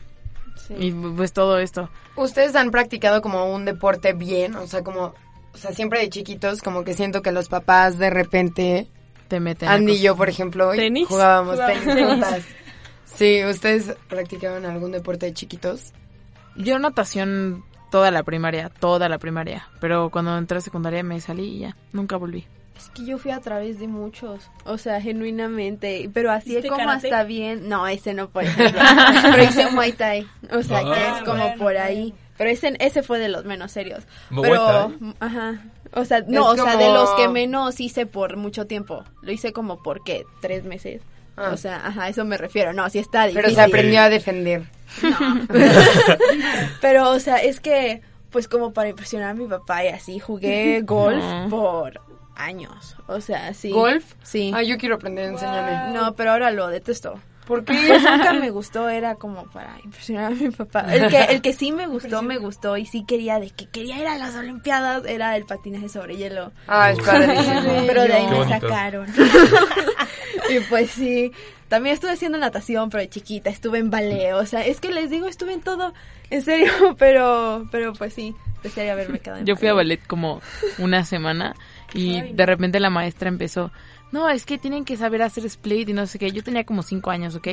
[SPEAKER 1] Y pues todo esto.
[SPEAKER 3] ¿Ustedes han practicado como un deporte bien? O sea, como, o sea, siempre de chiquitos, como que siento que los papás de repente,
[SPEAKER 1] Te meten.
[SPEAKER 3] Andy y yo, por ejemplo,
[SPEAKER 2] ¿Tenis?
[SPEAKER 3] jugábamos tenis
[SPEAKER 2] tenis.
[SPEAKER 3] Sí, ¿ustedes practicaban algún deporte de chiquitos?
[SPEAKER 1] Yo natación toda la primaria, toda la primaria. Pero cuando entré a secundaria me salí y ya, nunca volví.
[SPEAKER 5] Es que yo fui a través de muchos, o sea, genuinamente, pero así
[SPEAKER 2] ¿Hiciste
[SPEAKER 5] como
[SPEAKER 2] karate?
[SPEAKER 5] hasta bien, no, ese no por ejemplo, pero hice Muay Thai, o sea, que
[SPEAKER 4] Ah,
[SPEAKER 5] es como
[SPEAKER 2] bueno,
[SPEAKER 5] por ahí, pero ese, ese fue de los menos serios, pero, ajá, o sea, no,
[SPEAKER 3] Es
[SPEAKER 5] o sea,
[SPEAKER 3] como-
[SPEAKER 5] de los que menos hice por mucho tiempo, lo hice como por, ¿qué? Tres meses,
[SPEAKER 3] Ah.
[SPEAKER 5] o sea, ajá, eso me refiero, no, sí está difícil.
[SPEAKER 3] Pero se aprendió a defender.
[SPEAKER 5] Pero, o sea, es que, pues como para impresionar a mi papá y así, jugué golf
[SPEAKER 1] No.
[SPEAKER 5] por años. O sea, sí.
[SPEAKER 3] ¿Golf?
[SPEAKER 5] Sí.
[SPEAKER 3] Ay, yo quiero aprender, enséñame.
[SPEAKER 5] No, pero ahora lo detesto.
[SPEAKER 3] ¿Por qué?
[SPEAKER 5] Pues nunca me gustó, era como para impresionar a mi papá. El que, el que sí me gustó, me gustó y sí quería, de que quería ir a las Olimpiadas, era el patinaje sobre hielo.
[SPEAKER 3] Ay, es padrísimo.
[SPEAKER 5] Pero de ahí
[SPEAKER 4] Qué
[SPEAKER 5] me
[SPEAKER 4] bonito.
[SPEAKER 5] sacaron. y pues sí, también estuve haciendo natación, pero de chiquita, estuve en ballet, o sea, es que les digo, estuve en todo, en serio, pero, pero pues sí, desearía haberme quedado en
[SPEAKER 1] Yo fui a ballet como una semana y de repente la maestra empezó, no, es que tienen que saber hacer split y no sé qué. Yo tenía como cinco años, ¿ok?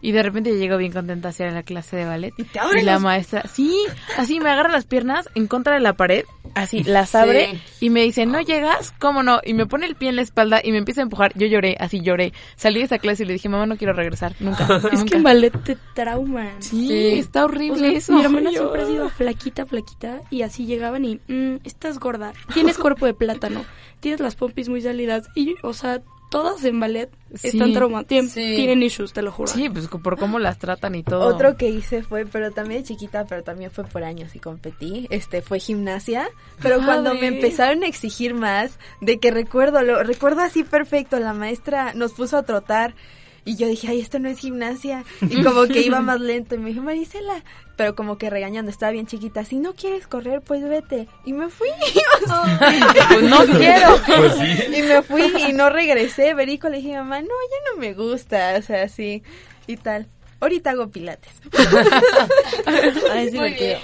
[SPEAKER 1] Y de repente yo llego bien contenta hacia la clase de ballet. Y, la maestra, sí, así me agarra las piernas en contra de la pared, así las abre y me dice, ¿no llegas? ¿Cómo no? Y me pone el pie en la espalda y me empieza a empujar. Yo lloré, así lloré. Salí de esa clase y le dije, mamá, no quiero regresar, nunca.
[SPEAKER 2] Es
[SPEAKER 1] nunca.
[SPEAKER 2] que en ballet te trauman.
[SPEAKER 1] Sí, está horrible
[SPEAKER 2] O sea,
[SPEAKER 1] eso.
[SPEAKER 2] Mi hermana siempre ha sido flaquita, flaquita, y así llegaban y, "Mm, estás gorda, tienes cuerpo de plátano, tienes las pompis muy salidas, y, o sea, todas en ballet
[SPEAKER 1] Sí.
[SPEAKER 2] están tienen,
[SPEAKER 3] Sí.
[SPEAKER 2] tienen issues, te lo juro.
[SPEAKER 1] Sí, pues por cómo las tratan y todo.
[SPEAKER 5] Otro que hice fue, pero también de chiquita, pero también fue por años y competí, este fue gimnasia, pero cuando me empezaron a exigir más, de que recuerdo, lo recuerdo así perfecto, la maestra nos puso a trotar y yo dije, ay, esto no es gimnasia, y como que iba más lento y me dijo, Marisela, pero como que regañando, estaba bien chiquita, si no quieres correr, pues vete, y me fui,
[SPEAKER 1] Pues no quiero.
[SPEAKER 4] Pues sí.
[SPEAKER 5] y me fui y no regresé. Verico le dije, mamá, no, ya no me gusta. O sea, así y tal. Ahorita hago pilates.
[SPEAKER 6] Ay, sí
[SPEAKER 5] Muy
[SPEAKER 6] lo quiero.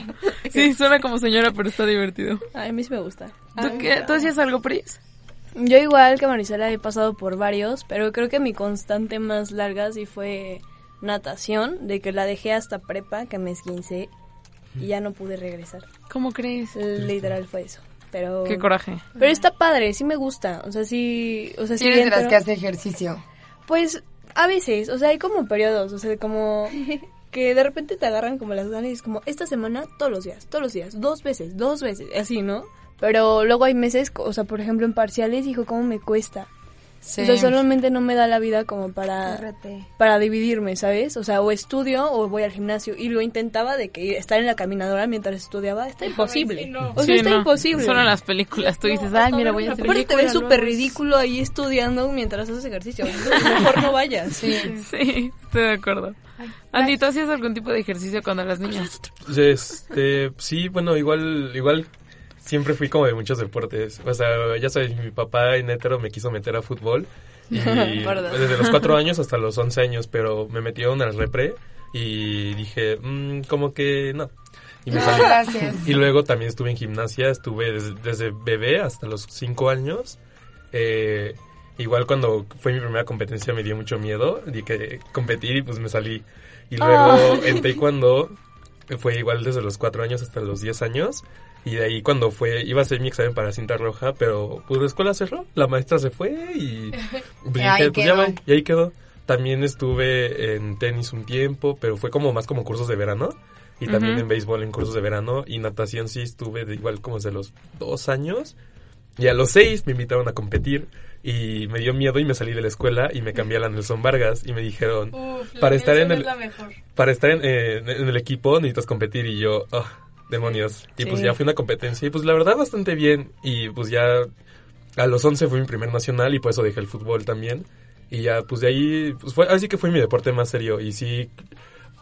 [SPEAKER 1] Sí, suena como señora, pero está divertido.
[SPEAKER 6] Ay, a mí sí me gusta.
[SPEAKER 1] ¿Tú, qué? ¿Tú hacías algo, Pris?
[SPEAKER 6] Yo igual que Marisela he pasado por varios, pero creo que mi constante más larga sí fue natación, de que la dejé hasta prepa, que me esquincé y ya no pude regresar.
[SPEAKER 1] ¿Cómo crees?
[SPEAKER 6] Literal fue eso. Pero
[SPEAKER 1] Qué coraje.
[SPEAKER 6] Pero está padre, sí me gusta. O sea, sí, o sea, sí
[SPEAKER 3] eres de las que hace ejercicio.
[SPEAKER 6] Pues a veces, o sea, hay como periodos, o sea, como que de repente te agarran como las ganas y es como esta semana todos los días, todos los días, dos veces, dos veces, así, ¿no? Pero luego hay meses, o sea, por ejemplo, en parciales, hijo, cómo me cuesta.
[SPEAKER 3] Sí.
[SPEAKER 6] O sea, solamente no me da la vida como para para dividirme, ¿sabes? O sea, o estudio o voy al gimnasio y lo intentaba de que estar en la caminadora mientras estudiaba, está imposible. O sea,
[SPEAKER 1] Sí,
[SPEAKER 6] está
[SPEAKER 1] no.
[SPEAKER 6] imposible.
[SPEAKER 1] Solo en las películas. Tú dices, ay, mira, voy a hacer...
[SPEAKER 6] Aparte te ves súper ridículo ahí estudiando mientras haces ejercicio. Mejor no vayas.
[SPEAKER 3] Sí.
[SPEAKER 1] Sí, estoy de acuerdo. Andy, ¿tú hacías algún tipo de ejercicio cuando eras niña?
[SPEAKER 4] Este, sí, bueno, igual, igual siempre fui como de muchos deportes. O sea, ya sabes, mi papá en hetero me quiso meter a fútbol. Y desde los cuatro años hasta los 11 años, pero me metieron al repre y dije, "Mm, como que no. Y me salí.
[SPEAKER 3] gracias.
[SPEAKER 4] Y luego también estuve en gimnasia, estuve desde, desde bebé hasta los 5 años. Eh, igual cuando fue mi primera competencia me dio mucho miedo de que competir y pues me salí. Y luego en taekwondo fue igual desde los 4 años hasta los 10 años. Y de ahí cuando fue, iba a hacer mi examen para cinta roja, pero pues la escuela cerró, la maestra se fue y pues,
[SPEAKER 3] Y
[SPEAKER 4] dije,
[SPEAKER 3] ahí
[SPEAKER 4] pues ya va, y ahí quedó. También estuve en tenis un tiempo, pero fue como más como cursos de verano. Y también
[SPEAKER 1] Ujú.
[SPEAKER 4] en béisbol en cursos de verano. Y natación sí estuve de igual como desde los dos años. Y a los seis me invitaron a competir. Y me dio miedo y me salí de la escuela y me cambié a la Nelson Vargas. Y me dijeron, para estar en el, para estar en, eh, en el equipo necesitas competir. Y yo, ah, demonios. Y pues ya fui a una competencia. Y pues la verdad bastante bien. Y pues ya a los 11 fue mi primer nacional y por eso dejé el fútbol también. Y ya, pues de ahí, pues fue, así que fue mi deporte más serio. Y sí,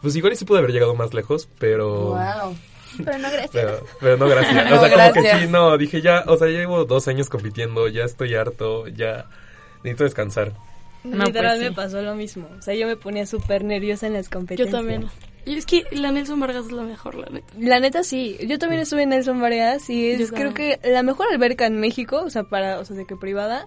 [SPEAKER 4] pues igual y sí pude haber llegado más lejos, pero...
[SPEAKER 3] Wow.
[SPEAKER 5] Pero no, gracias.
[SPEAKER 4] Pero, pero no, gracias.
[SPEAKER 3] No,
[SPEAKER 4] o sea, como que sí, no, dije ya, o sea, ya llevo dos años compitiendo, ya estoy harto, ya necesito descansar.
[SPEAKER 1] No,
[SPEAKER 6] Literal
[SPEAKER 1] pues sí.
[SPEAKER 6] me pasó lo mismo. O sea, yo me ponía súper nerviosa en las
[SPEAKER 2] Yo
[SPEAKER 6] competencias.
[SPEAKER 2] también. Y es que la Nelson Vargas es la mejor, la neta.
[SPEAKER 6] La neta sí, yo también estuve en Nelson Vargas y
[SPEAKER 2] Yo
[SPEAKER 6] es creo que la mejor alberca en México, o sea, para, o sea, de que privada.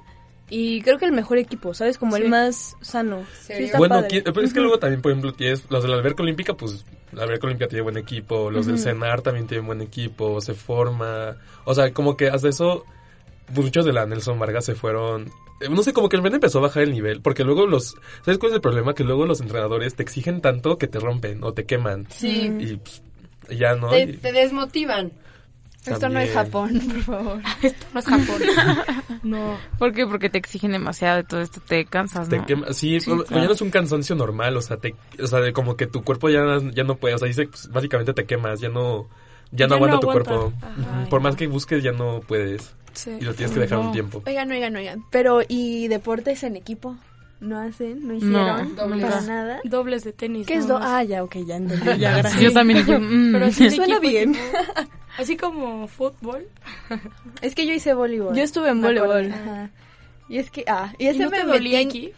[SPEAKER 6] Y creo que el mejor equipo, ¿sabes? Como el más sano. Sí,
[SPEAKER 4] bueno,
[SPEAKER 6] padre.
[SPEAKER 4] qui- pero es que luego también, por ejemplo, tienes los de la alberca olímpica, pues la alberca olímpica tiene buen equipo, los del CENAR también tienen buen equipo, se forma, o sea, como que hasta eso, muchos de la Nelson Vargas se fueron, eh, no sé, como que el repente empezó a bajar el nivel, porque luego los, ¿sabes cuál es el problema? Que luego los entrenadores te exigen tanto que te rompen o te queman.
[SPEAKER 3] Sí.
[SPEAKER 4] Y pues, ya no.
[SPEAKER 3] Te,
[SPEAKER 4] y
[SPEAKER 3] te desmotivan.
[SPEAKER 5] Esto no es Japón, por favor.
[SPEAKER 2] Esto no es Japón. no.
[SPEAKER 1] ¿Por qué? Porque te exigen demasiado de todo esto, te cansas,
[SPEAKER 4] Te
[SPEAKER 1] ¿no?
[SPEAKER 4] quema- sí,
[SPEAKER 2] Sí, claro.
[SPEAKER 4] ya no es un cansancio normal, o sea, te, o sea, de como que tu cuerpo ya, ya no puede, o sea, dice, pues, básicamente te quemas, ya no, ya no
[SPEAKER 2] Ya no
[SPEAKER 4] aguanta tu
[SPEAKER 2] aguanta.
[SPEAKER 4] cuerpo.
[SPEAKER 2] Ajá.
[SPEAKER 4] Por más que busques, ya no puedes.
[SPEAKER 2] Sí.
[SPEAKER 4] Y lo tienes que dejar un
[SPEAKER 2] No.
[SPEAKER 4] tiempo.
[SPEAKER 5] Oigan, oigan, oigan. Pero, ¿y deportes en equipo? ¿No hacen? ¿No hicieron?
[SPEAKER 3] dobles.
[SPEAKER 5] ¿Para nada?
[SPEAKER 2] Dobles de tenis.
[SPEAKER 6] ¿Qué es do?
[SPEAKER 2] más.
[SPEAKER 6] Ah, ya, ok, ya entendí. Ya, gracias.
[SPEAKER 1] Yo también. mm.
[SPEAKER 2] Pero así de
[SPEAKER 6] Suena
[SPEAKER 2] equipo,
[SPEAKER 6] bien.
[SPEAKER 2] equipo. Así como fútbol.
[SPEAKER 5] Es que yo hice voleibol.
[SPEAKER 6] Yo estuve en voleibol.
[SPEAKER 5] Ajá. Y es que, ah, y
[SPEAKER 2] ¿Y
[SPEAKER 5] ese
[SPEAKER 2] no
[SPEAKER 5] me
[SPEAKER 2] te dolía aquí?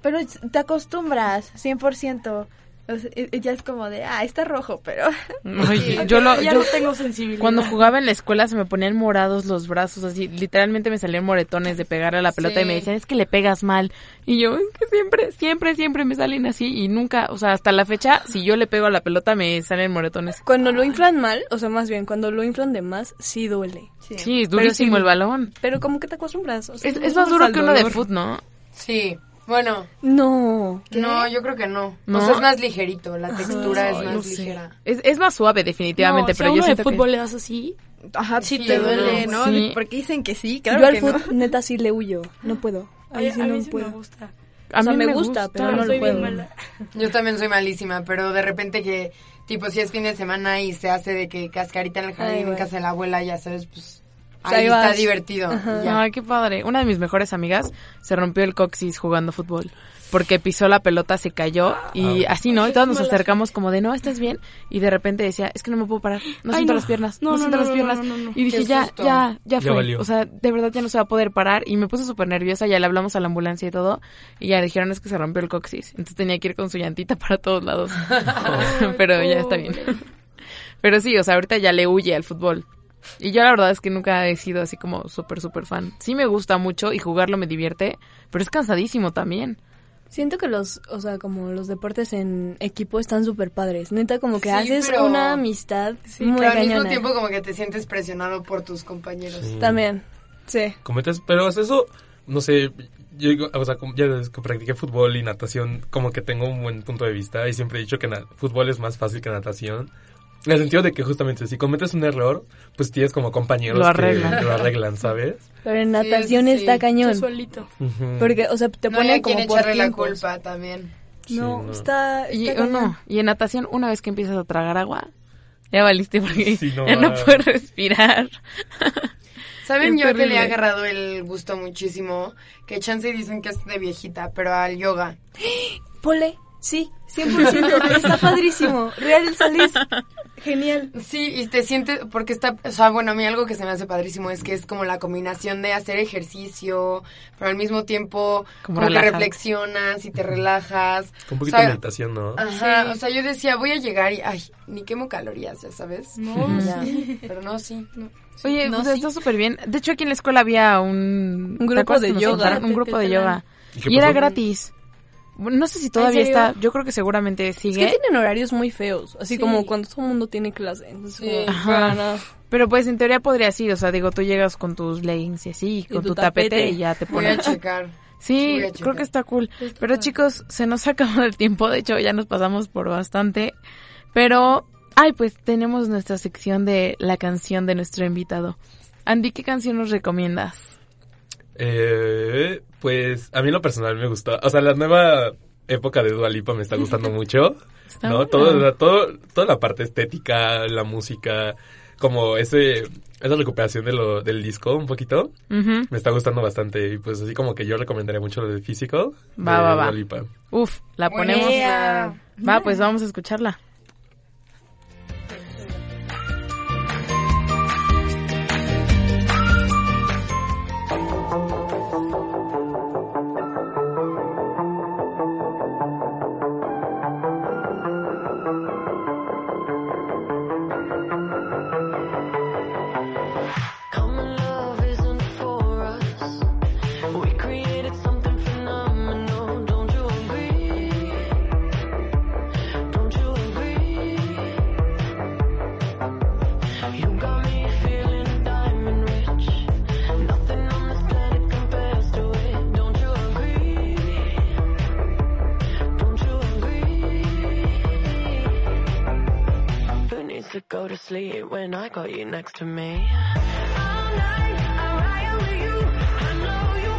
[SPEAKER 5] Pero te acostumbras, 100%. O sea, e- ya es como de, ah, está rojo, pero...
[SPEAKER 1] Oye, yo lo,
[SPEAKER 2] ya
[SPEAKER 1] yo-
[SPEAKER 2] no tengo sensibilidad.
[SPEAKER 1] cuando jugaba en la escuela se me ponían morados los brazos, así, literalmente me salían moretones de pegar a la pelota y me
[SPEAKER 3] Sí.
[SPEAKER 1] decían, es que le pegas mal. Y yo, es que siempre, siempre, siempre me salen así y nunca, o sea, hasta la fecha, si yo le pego a la pelota me salen moretones.
[SPEAKER 6] Cuando lo inflan mal, o sea, más bien, cuando lo inflan de más, sí duele.
[SPEAKER 1] Sí, es durísimo
[SPEAKER 6] sí.
[SPEAKER 1] el balón.
[SPEAKER 6] Pero como que te acostumbras. o sea,
[SPEAKER 1] Es, es más duro que uno de foot, ¿no?
[SPEAKER 3] Sí. Bueno,
[SPEAKER 6] No.
[SPEAKER 3] no, yo creo que no.
[SPEAKER 1] ¿No?
[SPEAKER 3] O sea, es más ligerito, la textura es más
[SPEAKER 1] no sé.
[SPEAKER 3] ligera.
[SPEAKER 1] Es, es más suave definitivamente,
[SPEAKER 2] no,
[SPEAKER 1] pero
[SPEAKER 2] si a
[SPEAKER 1] yo
[SPEAKER 2] de
[SPEAKER 1] siento que-
[SPEAKER 2] fútbol le das así.
[SPEAKER 5] Ajá,
[SPEAKER 3] Sí,
[SPEAKER 5] sí te duele,
[SPEAKER 3] no,
[SPEAKER 1] sí.
[SPEAKER 5] Porque dicen que sí, claro
[SPEAKER 6] Yo al
[SPEAKER 5] que
[SPEAKER 6] fútbol,
[SPEAKER 5] no.
[SPEAKER 6] neta, sí le huyo. No puedo. Ahí
[SPEAKER 2] Ay,
[SPEAKER 6] sí
[SPEAKER 2] a
[SPEAKER 6] no
[SPEAKER 2] mí sí
[SPEAKER 6] puedo.
[SPEAKER 2] me gusta.
[SPEAKER 1] A
[SPEAKER 6] O sea,
[SPEAKER 1] mí
[SPEAKER 6] me
[SPEAKER 1] me
[SPEAKER 6] gusta,
[SPEAKER 1] gusta,
[SPEAKER 6] pero no lo puedo.
[SPEAKER 3] Yo también soy malísima, pero de repente que, tipo, si es fin de semana y se hace de que cascarita en el jardín
[SPEAKER 6] Ay,
[SPEAKER 3] en casa de la abuela, ya sabes, pues ahí
[SPEAKER 6] ahí
[SPEAKER 3] está
[SPEAKER 6] vas.
[SPEAKER 3] divertido. Ya.
[SPEAKER 1] Ay, qué padre. Una de mis mejores amigas se rompió el coxis jugando fútbol. Porque pisó la pelota, se cayó y así, ¿no? Y todos nos acercamos como de, no, ¿estás bien? Y de repente decía, es que no me puedo parar, no
[SPEAKER 2] Ay,
[SPEAKER 1] siento
[SPEAKER 2] no.
[SPEAKER 1] las piernas,
[SPEAKER 2] No,
[SPEAKER 1] no,
[SPEAKER 2] no,
[SPEAKER 1] siento
[SPEAKER 2] no,
[SPEAKER 1] las piernas.
[SPEAKER 2] no, no, no.
[SPEAKER 1] Y dije, ya, ya, ya
[SPEAKER 4] Ya
[SPEAKER 1] fue.
[SPEAKER 4] valió.
[SPEAKER 1] O sea, de verdad ya no se va a poder parar. Y me puse súper nerviosa, ya le hablamos a la ambulancia y todo. Y ya dijeron es que se rompió el coxis. Entonces tenía que ir con su llantita para todos lados. Pero ya está bien. Pero sí, o sea, ahorita ya le huye al fútbol. Y yo la verdad es que nunca he sido así como súper, súper fan. Sí me gusta mucho y jugarlo me divierte, pero es cansadísimo también.
[SPEAKER 6] Siento que los, o sea, como los deportes en equipo están súper padres. Neta, como que
[SPEAKER 3] Sí,
[SPEAKER 6] haces
[SPEAKER 3] pero-
[SPEAKER 6] una amistad muy
[SPEAKER 3] pero al mismo tiempo como que te sientes presionado por tus compañeros.
[SPEAKER 4] Sí.
[SPEAKER 6] También, sí.
[SPEAKER 4] Cometes, pero hasta eso, no sé, yo, digo, o sea, como ya desde que practiqué fútbol y natación, como que tengo un buen punto de vista y siempre he dicho que fútbol es más fácil que natación. En el sentido de que justamente si cometes un error, pues tienes como compañeros
[SPEAKER 1] Lo
[SPEAKER 4] que
[SPEAKER 1] arreglan.
[SPEAKER 4] lo arreglan, ¿sabes?
[SPEAKER 6] Pero en natación
[SPEAKER 3] sí,
[SPEAKER 6] está
[SPEAKER 3] sí.
[SPEAKER 6] cañón.
[SPEAKER 2] Yo solito.
[SPEAKER 4] Ujú.
[SPEAKER 6] Porque, o sea, te
[SPEAKER 3] no
[SPEAKER 6] pone como por
[SPEAKER 3] echarle la
[SPEAKER 6] tiempos.
[SPEAKER 3] culpa también.
[SPEAKER 4] Sí,
[SPEAKER 6] No,
[SPEAKER 4] no.
[SPEAKER 6] está,
[SPEAKER 1] Y,
[SPEAKER 6] está
[SPEAKER 1] o no, y en natación, una vez que empiezas a tragar agua, ya valiste porque
[SPEAKER 4] Sí, no,
[SPEAKER 1] ya no puedes respirar.
[SPEAKER 3] ¿Saben
[SPEAKER 1] Es
[SPEAKER 3] yo que le he
[SPEAKER 1] terrible.
[SPEAKER 3] agarrado el gusto muchísimo? Que chance dicen que es de viejita, pero al yoga.
[SPEAKER 6] Pole, sí, 100%. está padrísimo. Real Solís. Genial.
[SPEAKER 3] Sí, y te sientes, porque está, o sea, bueno, a mí algo que se me hace padrísimo es que es como la combinación de hacer ejercicio, pero al mismo tiempo
[SPEAKER 1] Como
[SPEAKER 3] como, que reflexionas y te relajas.
[SPEAKER 4] Con un poquito
[SPEAKER 3] O sea,
[SPEAKER 4] de meditación, ¿no?
[SPEAKER 3] Ajá,
[SPEAKER 2] Sí.
[SPEAKER 3] o sea, yo decía, voy a llegar y, ay, ni quemo calorías, ya sabes.
[SPEAKER 2] No,
[SPEAKER 6] Ya.
[SPEAKER 3] Pero no, sí.
[SPEAKER 1] Oye,
[SPEAKER 5] No,
[SPEAKER 1] pues
[SPEAKER 5] sí.
[SPEAKER 1] está súper bien. De hecho, aquí en la escuela había un...
[SPEAKER 6] Un
[SPEAKER 1] ¿te
[SPEAKER 6] grupo de yoga.
[SPEAKER 1] Un grupo de yoga.
[SPEAKER 4] ¿Y
[SPEAKER 1] era gratis. No sé si todavía está, yo creo que seguramente
[SPEAKER 6] Es
[SPEAKER 1] sigue.
[SPEAKER 6] que tienen horarios muy feos, así
[SPEAKER 2] Sí.
[SPEAKER 6] como cuando todo el mundo tiene clase. Entonces,
[SPEAKER 3] Sí.
[SPEAKER 6] como,
[SPEAKER 1] Ajá.
[SPEAKER 6] para nada.
[SPEAKER 1] Pero pues en teoría podría ser, o sea, digo, tú llegas con tus leggings y así, con
[SPEAKER 6] tu
[SPEAKER 1] tu, tapete.
[SPEAKER 6] tapete.
[SPEAKER 1] y ya te
[SPEAKER 3] Voy a
[SPEAKER 1] pones.
[SPEAKER 3] checar.
[SPEAKER 1] Sí,
[SPEAKER 3] a
[SPEAKER 1] creo que está cool. Pero chicos, se nos ha acabado el tiempo, de hecho ya nos pasamos por bastante. Pero, ay, pues tenemos nuestra sección de la canción de nuestro invitado. Andy, ¿qué canción nos recomiendas?
[SPEAKER 4] Eh, pues a mí en lo personal me gusta. O sea, la nueva época de Dua Lipa me está gustando mucho.
[SPEAKER 1] Está
[SPEAKER 4] ¿No? Todo, todo, toda la parte estética, la música, como ese, esa recuperación de lo, del disco un poquito. Me está gustando bastante. Y pues así como que yo recomendaría mucho lo de Physical.
[SPEAKER 1] Va,
[SPEAKER 4] de
[SPEAKER 1] va, va.
[SPEAKER 4] Dua Lipa.
[SPEAKER 1] Uf, la ponemos.
[SPEAKER 3] Buenísima.
[SPEAKER 1] Va, pues vamos a escucharla.
[SPEAKER 7] I got you next to me? All night, I ride with you. I know you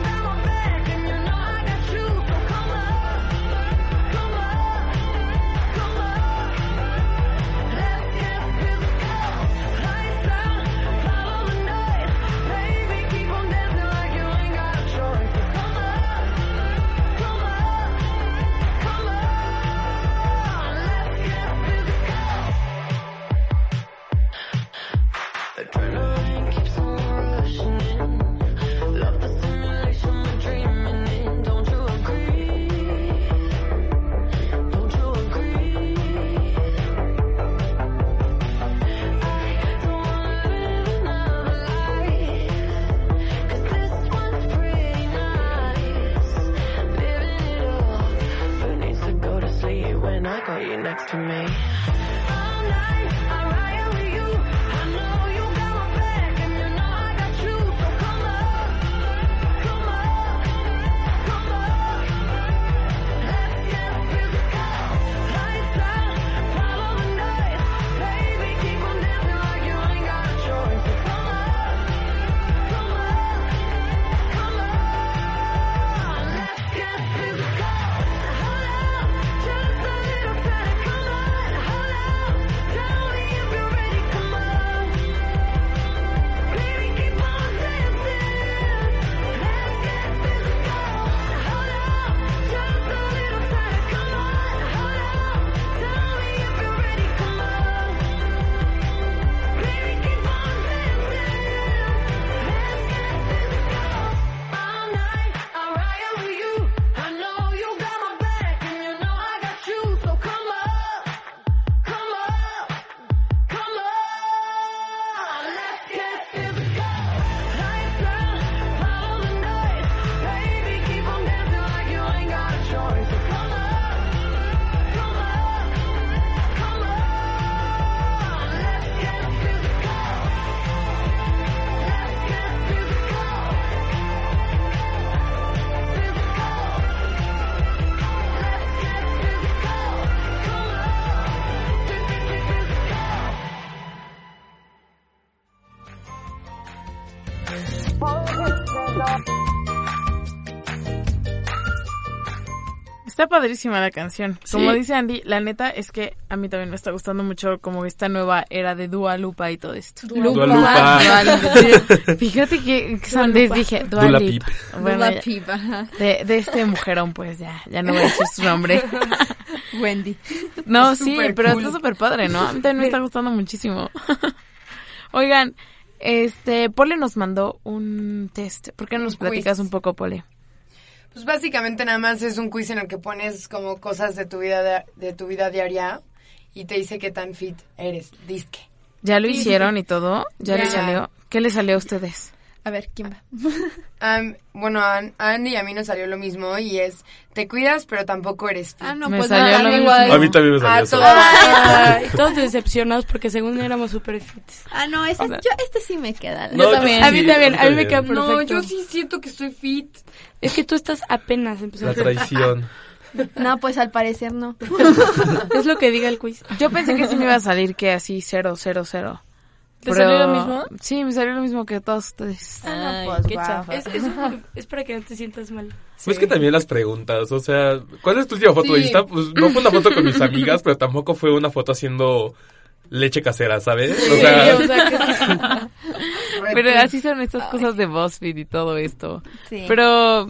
[SPEAKER 1] padrísima la canción. Como
[SPEAKER 2] Sí.
[SPEAKER 1] dice Andy, la neta es que a mí también me está gustando mucho como esta nueva era de Dua Lupa y todo esto.
[SPEAKER 4] Dua Lupa.
[SPEAKER 1] Dua Lipa. Fíjate que Sandés dije Dua,
[SPEAKER 4] Dua
[SPEAKER 1] Lip.
[SPEAKER 4] Pip.
[SPEAKER 1] Bueno,
[SPEAKER 5] Dua Pipa,
[SPEAKER 1] de, de este mujerón, pues ya, ya no voy a decir su nombre.
[SPEAKER 5] Wendy.
[SPEAKER 1] No, sí, pero
[SPEAKER 3] cool.
[SPEAKER 1] está súper padre, ¿no? A mí también me está gustando muchísimo. Oigan, este, Pole nos mandó un test. ¿Por qué no nos platicas un poco, Pole?
[SPEAKER 3] Pues básicamente nada más es un quiz en el que pones como cosas de tu vida de, de tu vida diaria y te dice qué tan fit eres, disque.
[SPEAKER 1] ¿Ya lo hicieron y todo? ¿Ya,
[SPEAKER 3] Ya.
[SPEAKER 1] les salió? ¿Qué les salió a ustedes?
[SPEAKER 5] A ver, ¿quién va?
[SPEAKER 3] Am, bueno, a, a Andy y a mí nos salió lo mismo y es, te cuidas pero tampoco eres fit.
[SPEAKER 5] Ah, no,
[SPEAKER 1] Me
[SPEAKER 5] pues
[SPEAKER 1] salió
[SPEAKER 5] nada,
[SPEAKER 1] lo
[SPEAKER 5] igual.
[SPEAKER 1] mismo.
[SPEAKER 4] A mí también me salió eso.
[SPEAKER 2] todos decepcionados porque según éramos super fits.
[SPEAKER 5] Ah, no, ese, yo, este sí me queda.
[SPEAKER 4] No, yo
[SPEAKER 1] también.
[SPEAKER 4] sí,
[SPEAKER 2] A mí también, a mí me queda perfecto.
[SPEAKER 3] No, yo sí siento que estoy fit.
[SPEAKER 2] Es que tú estás apenas
[SPEAKER 4] La
[SPEAKER 2] empezando.
[SPEAKER 4] traición.
[SPEAKER 5] No, pues al parecer no.
[SPEAKER 2] Es lo que diga el quiz.
[SPEAKER 1] Yo pensé que sí me iba a salir que así cero, cero, cero.
[SPEAKER 6] ¿Te salió lo mismo?
[SPEAKER 1] Sí, me salió lo mismo que todos ustedes.
[SPEAKER 6] Ay,
[SPEAKER 5] pues,
[SPEAKER 6] qué chafa.
[SPEAKER 2] Es, es, es para que no te sientas mal.
[SPEAKER 4] Pues que también las preguntas, o sea, ¿cuál es tu última foto?
[SPEAKER 3] Sí.
[SPEAKER 4] Y está, pues no fue una foto con mis amigas, pero tampoco fue una foto haciendo leche casera, ¿sabes? O sea,
[SPEAKER 2] o sea, que-
[SPEAKER 1] Pero así son estas cosas de BuzzFeed y todo esto.
[SPEAKER 5] Sí.
[SPEAKER 1] Pero,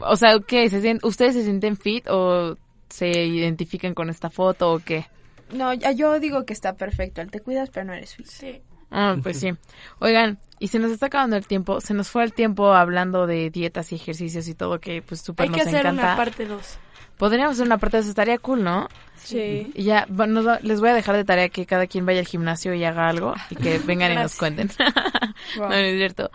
[SPEAKER 1] o sea, ¿qué? ¿Se sien- ¿Ustedes se sienten fit o se identifican con esta foto o qué?
[SPEAKER 5] No, ya- yo digo que está perfecto. El te cuidas, pero no eres fit.
[SPEAKER 2] sí.
[SPEAKER 1] Ah, pues sí. Oigan, y se nos está acabando el tiempo. Se nos fue el tiempo hablando de dietas y ejercicios y todo que pues súper
[SPEAKER 2] Hay
[SPEAKER 1] nos
[SPEAKER 2] que hacer
[SPEAKER 1] encanta.
[SPEAKER 2] una parte 2.
[SPEAKER 1] Podríamos hacer una parte de eso, estaría cool, ¿no?
[SPEAKER 6] Sí.
[SPEAKER 1] Y ya, bueno, les voy a dejar de tarea que cada quien vaya al gimnasio y haga algo y que vengan y nos cuenten. no, no es cierto.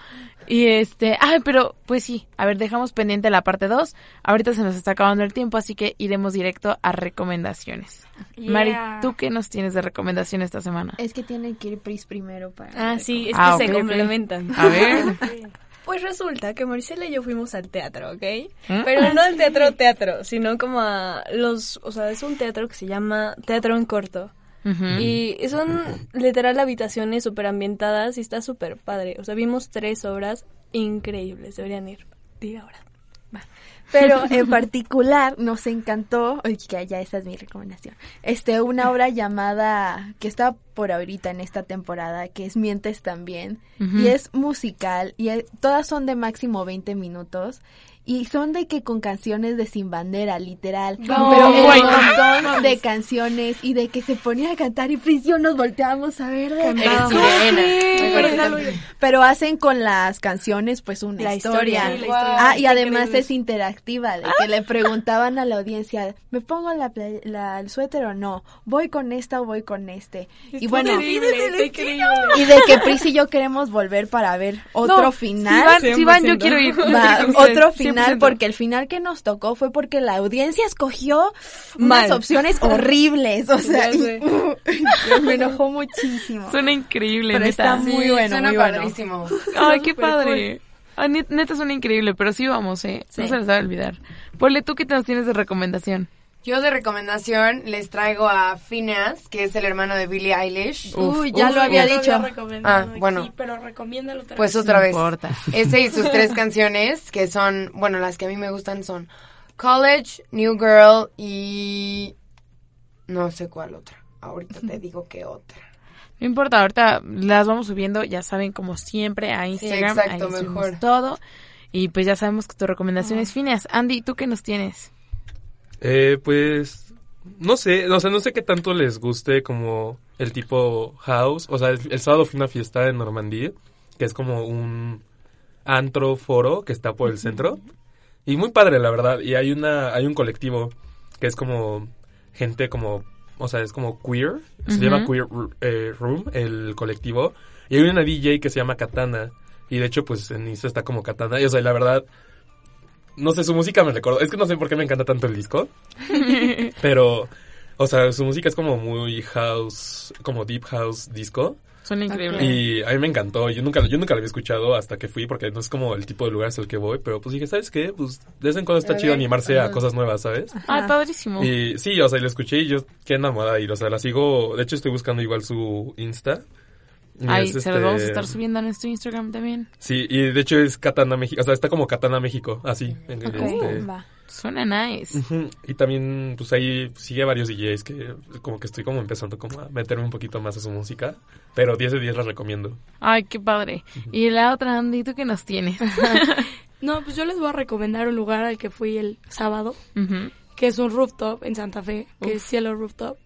[SPEAKER 1] Y este, ay, pero pues sí, a ver, dejamos pendiente la parte 2. Ahorita se nos está acabando el tiempo, así que iremos directo a recomendaciones. Mari,
[SPEAKER 2] Yeah.
[SPEAKER 1] ¿tú qué nos tienes de recomendación esta semana?
[SPEAKER 5] Es que tienen que ir Pris primero para...
[SPEAKER 6] Ah, sí, es que
[SPEAKER 1] Ah,
[SPEAKER 6] se complementan.
[SPEAKER 1] A ver.
[SPEAKER 6] Pues resulta que Maricela y yo fuimos al teatro, ¿ok?
[SPEAKER 1] ¿Mm?
[SPEAKER 6] Pero no al teatro teatro, sino como a los, o sea, es un teatro que se llama Teatro en Corto. Y son literal habitaciones súper ambientadas y está súper padre. O sea, vimos tres obras increíbles, deberían ir. Diga ahora.
[SPEAKER 5] Pero en particular nos encantó, oye, que ya esa es mi recomendación, este, una obra llamada, que está por ahorita en esta temporada, que es Mientes también, y es musical, y es- todas son de máximo 20 minutos, y son de que con canciones de Sin Bandera, literal,
[SPEAKER 2] No,
[SPEAKER 5] pero un
[SPEAKER 2] güey.
[SPEAKER 5] montón de canciones, y de que se ponía a cantar, y Pris y yo nos volteábamos a ver de
[SPEAKER 3] sirena.
[SPEAKER 5] pero hacen con las canciones pues una
[SPEAKER 6] La
[SPEAKER 5] historia.
[SPEAKER 6] historia.
[SPEAKER 2] Sí, la historia.
[SPEAKER 5] Ah, y además
[SPEAKER 2] increíble.
[SPEAKER 5] es interactiva, de que le preguntaban a la audiencia, ¿me pongo la, la- el suéter o no? ¿Voy con esta o voy con este? Y bueno,
[SPEAKER 2] Increíble, está increíble.
[SPEAKER 5] y de que Pris y yo queremos volver para ver otro
[SPEAKER 1] No,
[SPEAKER 5] final.
[SPEAKER 1] Si van, si van, yo
[SPEAKER 6] 100%.
[SPEAKER 1] quiero ir.
[SPEAKER 5] Va,
[SPEAKER 1] Sí,
[SPEAKER 5] otro final
[SPEAKER 1] 100%.
[SPEAKER 5] porque el final que nos tocó fue porque la audiencia escogió
[SPEAKER 6] Mal.
[SPEAKER 5] unas opciones horribles, o sea, me enojó muchísimo.
[SPEAKER 1] Suena increíble,
[SPEAKER 5] Pero
[SPEAKER 1] neta.
[SPEAKER 5] está muy bueno,
[SPEAKER 3] suena
[SPEAKER 5] muy bueno.
[SPEAKER 3] padrísimo.
[SPEAKER 1] Ay, qué padre. Ay, net- neta suena increíble, pero sí vamos, ¿eh? No
[SPEAKER 5] Sí.
[SPEAKER 1] se les va a olvidar. Ponle, ¿tú qué nos tienes de recomendación?
[SPEAKER 3] Yo de recomendación les traigo a Phineas, que es el hermano de Billie Eilish.
[SPEAKER 5] Uy, ya
[SPEAKER 1] uf,
[SPEAKER 5] lo había
[SPEAKER 2] Ya lo
[SPEAKER 5] dicho.
[SPEAKER 2] había recomendado
[SPEAKER 3] Ah, bueno.
[SPEAKER 2] pero recomiéndalo otra
[SPEAKER 3] Pues
[SPEAKER 2] vez.
[SPEAKER 3] otra
[SPEAKER 1] No
[SPEAKER 3] vez.
[SPEAKER 1] importa.
[SPEAKER 3] Ese y sus tres canciones, que son, bueno, las que a mí me gustan son College, New Girl y... No sé cuál otra. Ahorita te digo qué otra.
[SPEAKER 1] No importa, ahorita las vamos subiendo, ya saben, como siempre, a Instagram.
[SPEAKER 3] exacto,
[SPEAKER 1] ahí
[SPEAKER 3] mejor.
[SPEAKER 1] todo. Y pues ya sabemos que tu recomendación es Phineas. Andy, ¿tú qué nos tienes?
[SPEAKER 4] Eh, pues no sé, o sea, no sé qué tanto les guste como el tipo house. O sea, el, el sábado fui a una fiesta en Normandía, que es como un antro foro que está por el centro. Y muy padre, la verdad. Y hay una, hay un colectivo que es como gente como, o sea, es como queer. Se llama Queer eh, Room, el colectivo. Y hay una DJ que se llama Katana. Y de hecho, pues en Insta está como Katana. Y o sea, la verdad, no sé, su música me recordó. Es que no sé por qué me encanta tanto el disco. pero, o sea, su música es como muy house, como deep house disco.
[SPEAKER 1] Suena increíble.
[SPEAKER 4] Y a mí me encantó. Yo nunca, yo nunca la había escuchado hasta que fui, porque no es como el tipo de lugares al que voy. Pero pues dije, ¿sabes qué? Pues de vez en cuando está
[SPEAKER 3] A
[SPEAKER 4] chido
[SPEAKER 3] ver,
[SPEAKER 4] animarse a cosas nuevas, ¿sabes?
[SPEAKER 1] Ay, padrísimo.
[SPEAKER 4] Y sí, o sea, y lo escuché y yo quedé enamorada. Y, o sea, la sigo. De hecho, estoy buscando igual su Insta. Y
[SPEAKER 1] Ay,
[SPEAKER 4] es,
[SPEAKER 1] se los vamos a
[SPEAKER 4] este,
[SPEAKER 1] estar subiendo a nuestro Instagram también.
[SPEAKER 4] Sí, y de hecho es Katana México. O sea, está como Katana México, así. en-
[SPEAKER 1] Ok.
[SPEAKER 4] este,
[SPEAKER 5] Va.
[SPEAKER 1] Suena nice.
[SPEAKER 4] Ujú, Y también, pues ahí sigue varios DJs que como que estoy como empezando como a meterme un poquito más a su música. Pero 10 de 10 la recomiendo.
[SPEAKER 1] Ay, qué padre. Y la otra, Andy, ¿tú qué nos tienes?
[SPEAKER 2] No, pues yo les voy a recomendar un lugar al que fui el sábado,
[SPEAKER 1] Ujú.
[SPEAKER 2] que es un rooftop en Santa Fe, que es Cielo Rooftop.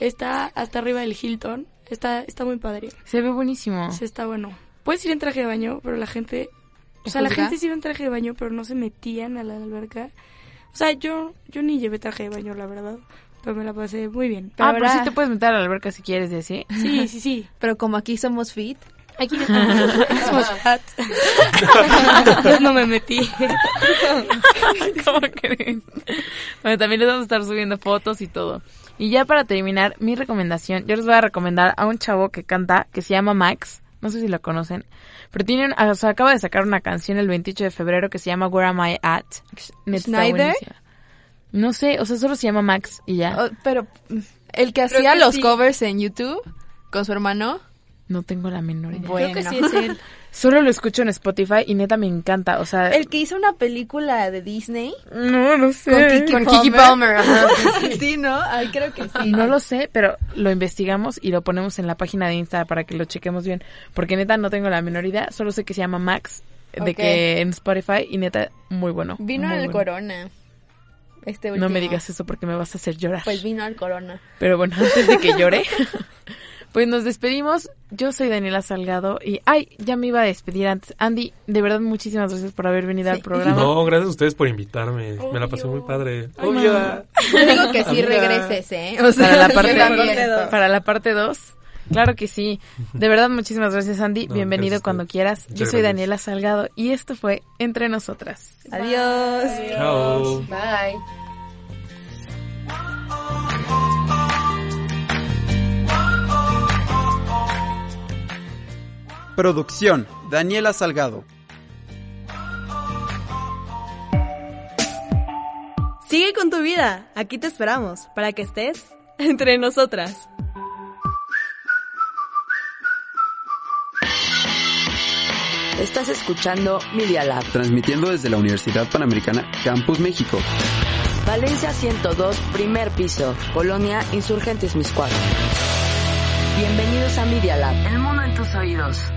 [SPEAKER 2] Está hasta arriba del Hilton. Está, está muy padre.
[SPEAKER 1] Se ve buenísimo.
[SPEAKER 2] Sí, está bueno. Puedes ir en traje de baño, pero la gente... O sea, la gente sí iba en traje de baño, pero no se metían a la alberca. O sea, yo, yo ni llevé traje de baño, la verdad. Pero me la pasé muy bien.
[SPEAKER 1] ah,
[SPEAKER 5] ahora-
[SPEAKER 1] pero sí te puedes meter a la alberca si quieres, ¿sí?
[SPEAKER 2] Sí, sí, sí.
[SPEAKER 5] Pero como aquí somos fit,
[SPEAKER 2] Aquí chat. Yo no me metí.
[SPEAKER 1] ¿Cómo creen? Bueno, también les vamos a estar subiendo fotos y todo. Y ya para terminar, mi recomendación, yo les voy a recomendar a un chavo que canta, que se llama Max, no sé si lo conocen, pero tiene un- o sea, acaba de sacar una canción el 28 de febrero que se llama Where Am I At?
[SPEAKER 5] ¿Schneider?
[SPEAKER 1] No sé, o sea, solo se llama Max y ya.
[SPEAKER 5] Oh, pero mm, el que
[SPEAKER 6] Creo
[SPEAKER 5] hacía
[SPEAKER 6] que
[SPEAKER 5] los
[SPEAKER 6] sí.
[SPEAKER 5] covers en YouTube con su hermano.
[SPEAKER 1] No tengo la menor idea.
[SPEAKER 5] Bueno.
[SPEAKER 6] Creo que sí es él.
[SPEAKER 1] Solo lo escucho en Spotify y neta me encanta, o sea...
[SPEAKER 5] El que hizo una película de Disney
[SPEAKER 1] No, no sé.
[SPEAKER 5] con Kiki
[SPEAKER 3] Con
[SPEAKER 5] Palmer.
[SPEAKER 3] Kiki Palmer, ajá.
[SPEAKER 5] sí, ¿no? Ay, creo que sí.
[SPEAKER 1] No lo sé, pero lo investigamos y lo ponemos en la página de Insta para que lo chequemos bien. Porque neta no tengo la menor idea, solo sé que se llama Max, de que en Spotify y neta muy bueno.
[SPEAKER 5] Vino
[SPEAKER 1] muy bueno.
[SPEAKER 5] Corona. Este
[SPEAKER 1] No
[SPEAKER 5] último.
[SPEAKER 1] me digas eso porque me vas a hacer llorar.
[SPEAKER 5] Pues vino al Corona.
[SPEAKER 1] Pero bueno, antes de que llore, pues nos despedimos. Yo soy Daniela Salgado y, ay, ya me iba a despedir antes. Andy, de verdad muchísimas gracias por haber venido al programa.
[SPEAKER 4] No, gracias a ustedes por invitarme. Me la pasé muy padre. Obvio.
[SPEAKER 5] Yo digo que sí
[SPEAKER 4] Amiga.
[SPEAKER 5] regreses, ¿eh? O sea,
[SPEAKER 1] Para la parte,
[SPEAKER 3] también.
[SPEAKER 1] para la parte 2. Claro que sí. De verdad, muchísimas gracias, Andy.
[SPEAKER 4] No,
[SPEAKER 1] Bienvenido cuando quieras. Yo soy
[SPEAKER 4] gracias.
[SPEAKER 1] Daniela Salgado y esto fue Entre Nosotras.
[SPEAKER 5] Adiós.
[SPEAKER 4] Chao.
[SPEAKER 3] Bye.
[SPEAKER 8] Producción, Daniela Salgado.
[SPEAKER 6] Sigue con tu vida. Aquí te esperamos para que estés entre nosotras.
[SPEAKER 9] Estás escuchando Media Lab.
[SPEAKER 8] Transmitiendo desde la Universidad Panamericana Campus México.
[SPEAKER 9] Valencia 102, primer piso. Colonia Insurgentes Miscuac. Bienvenidos a Media Lab. El mundo en tus oídos.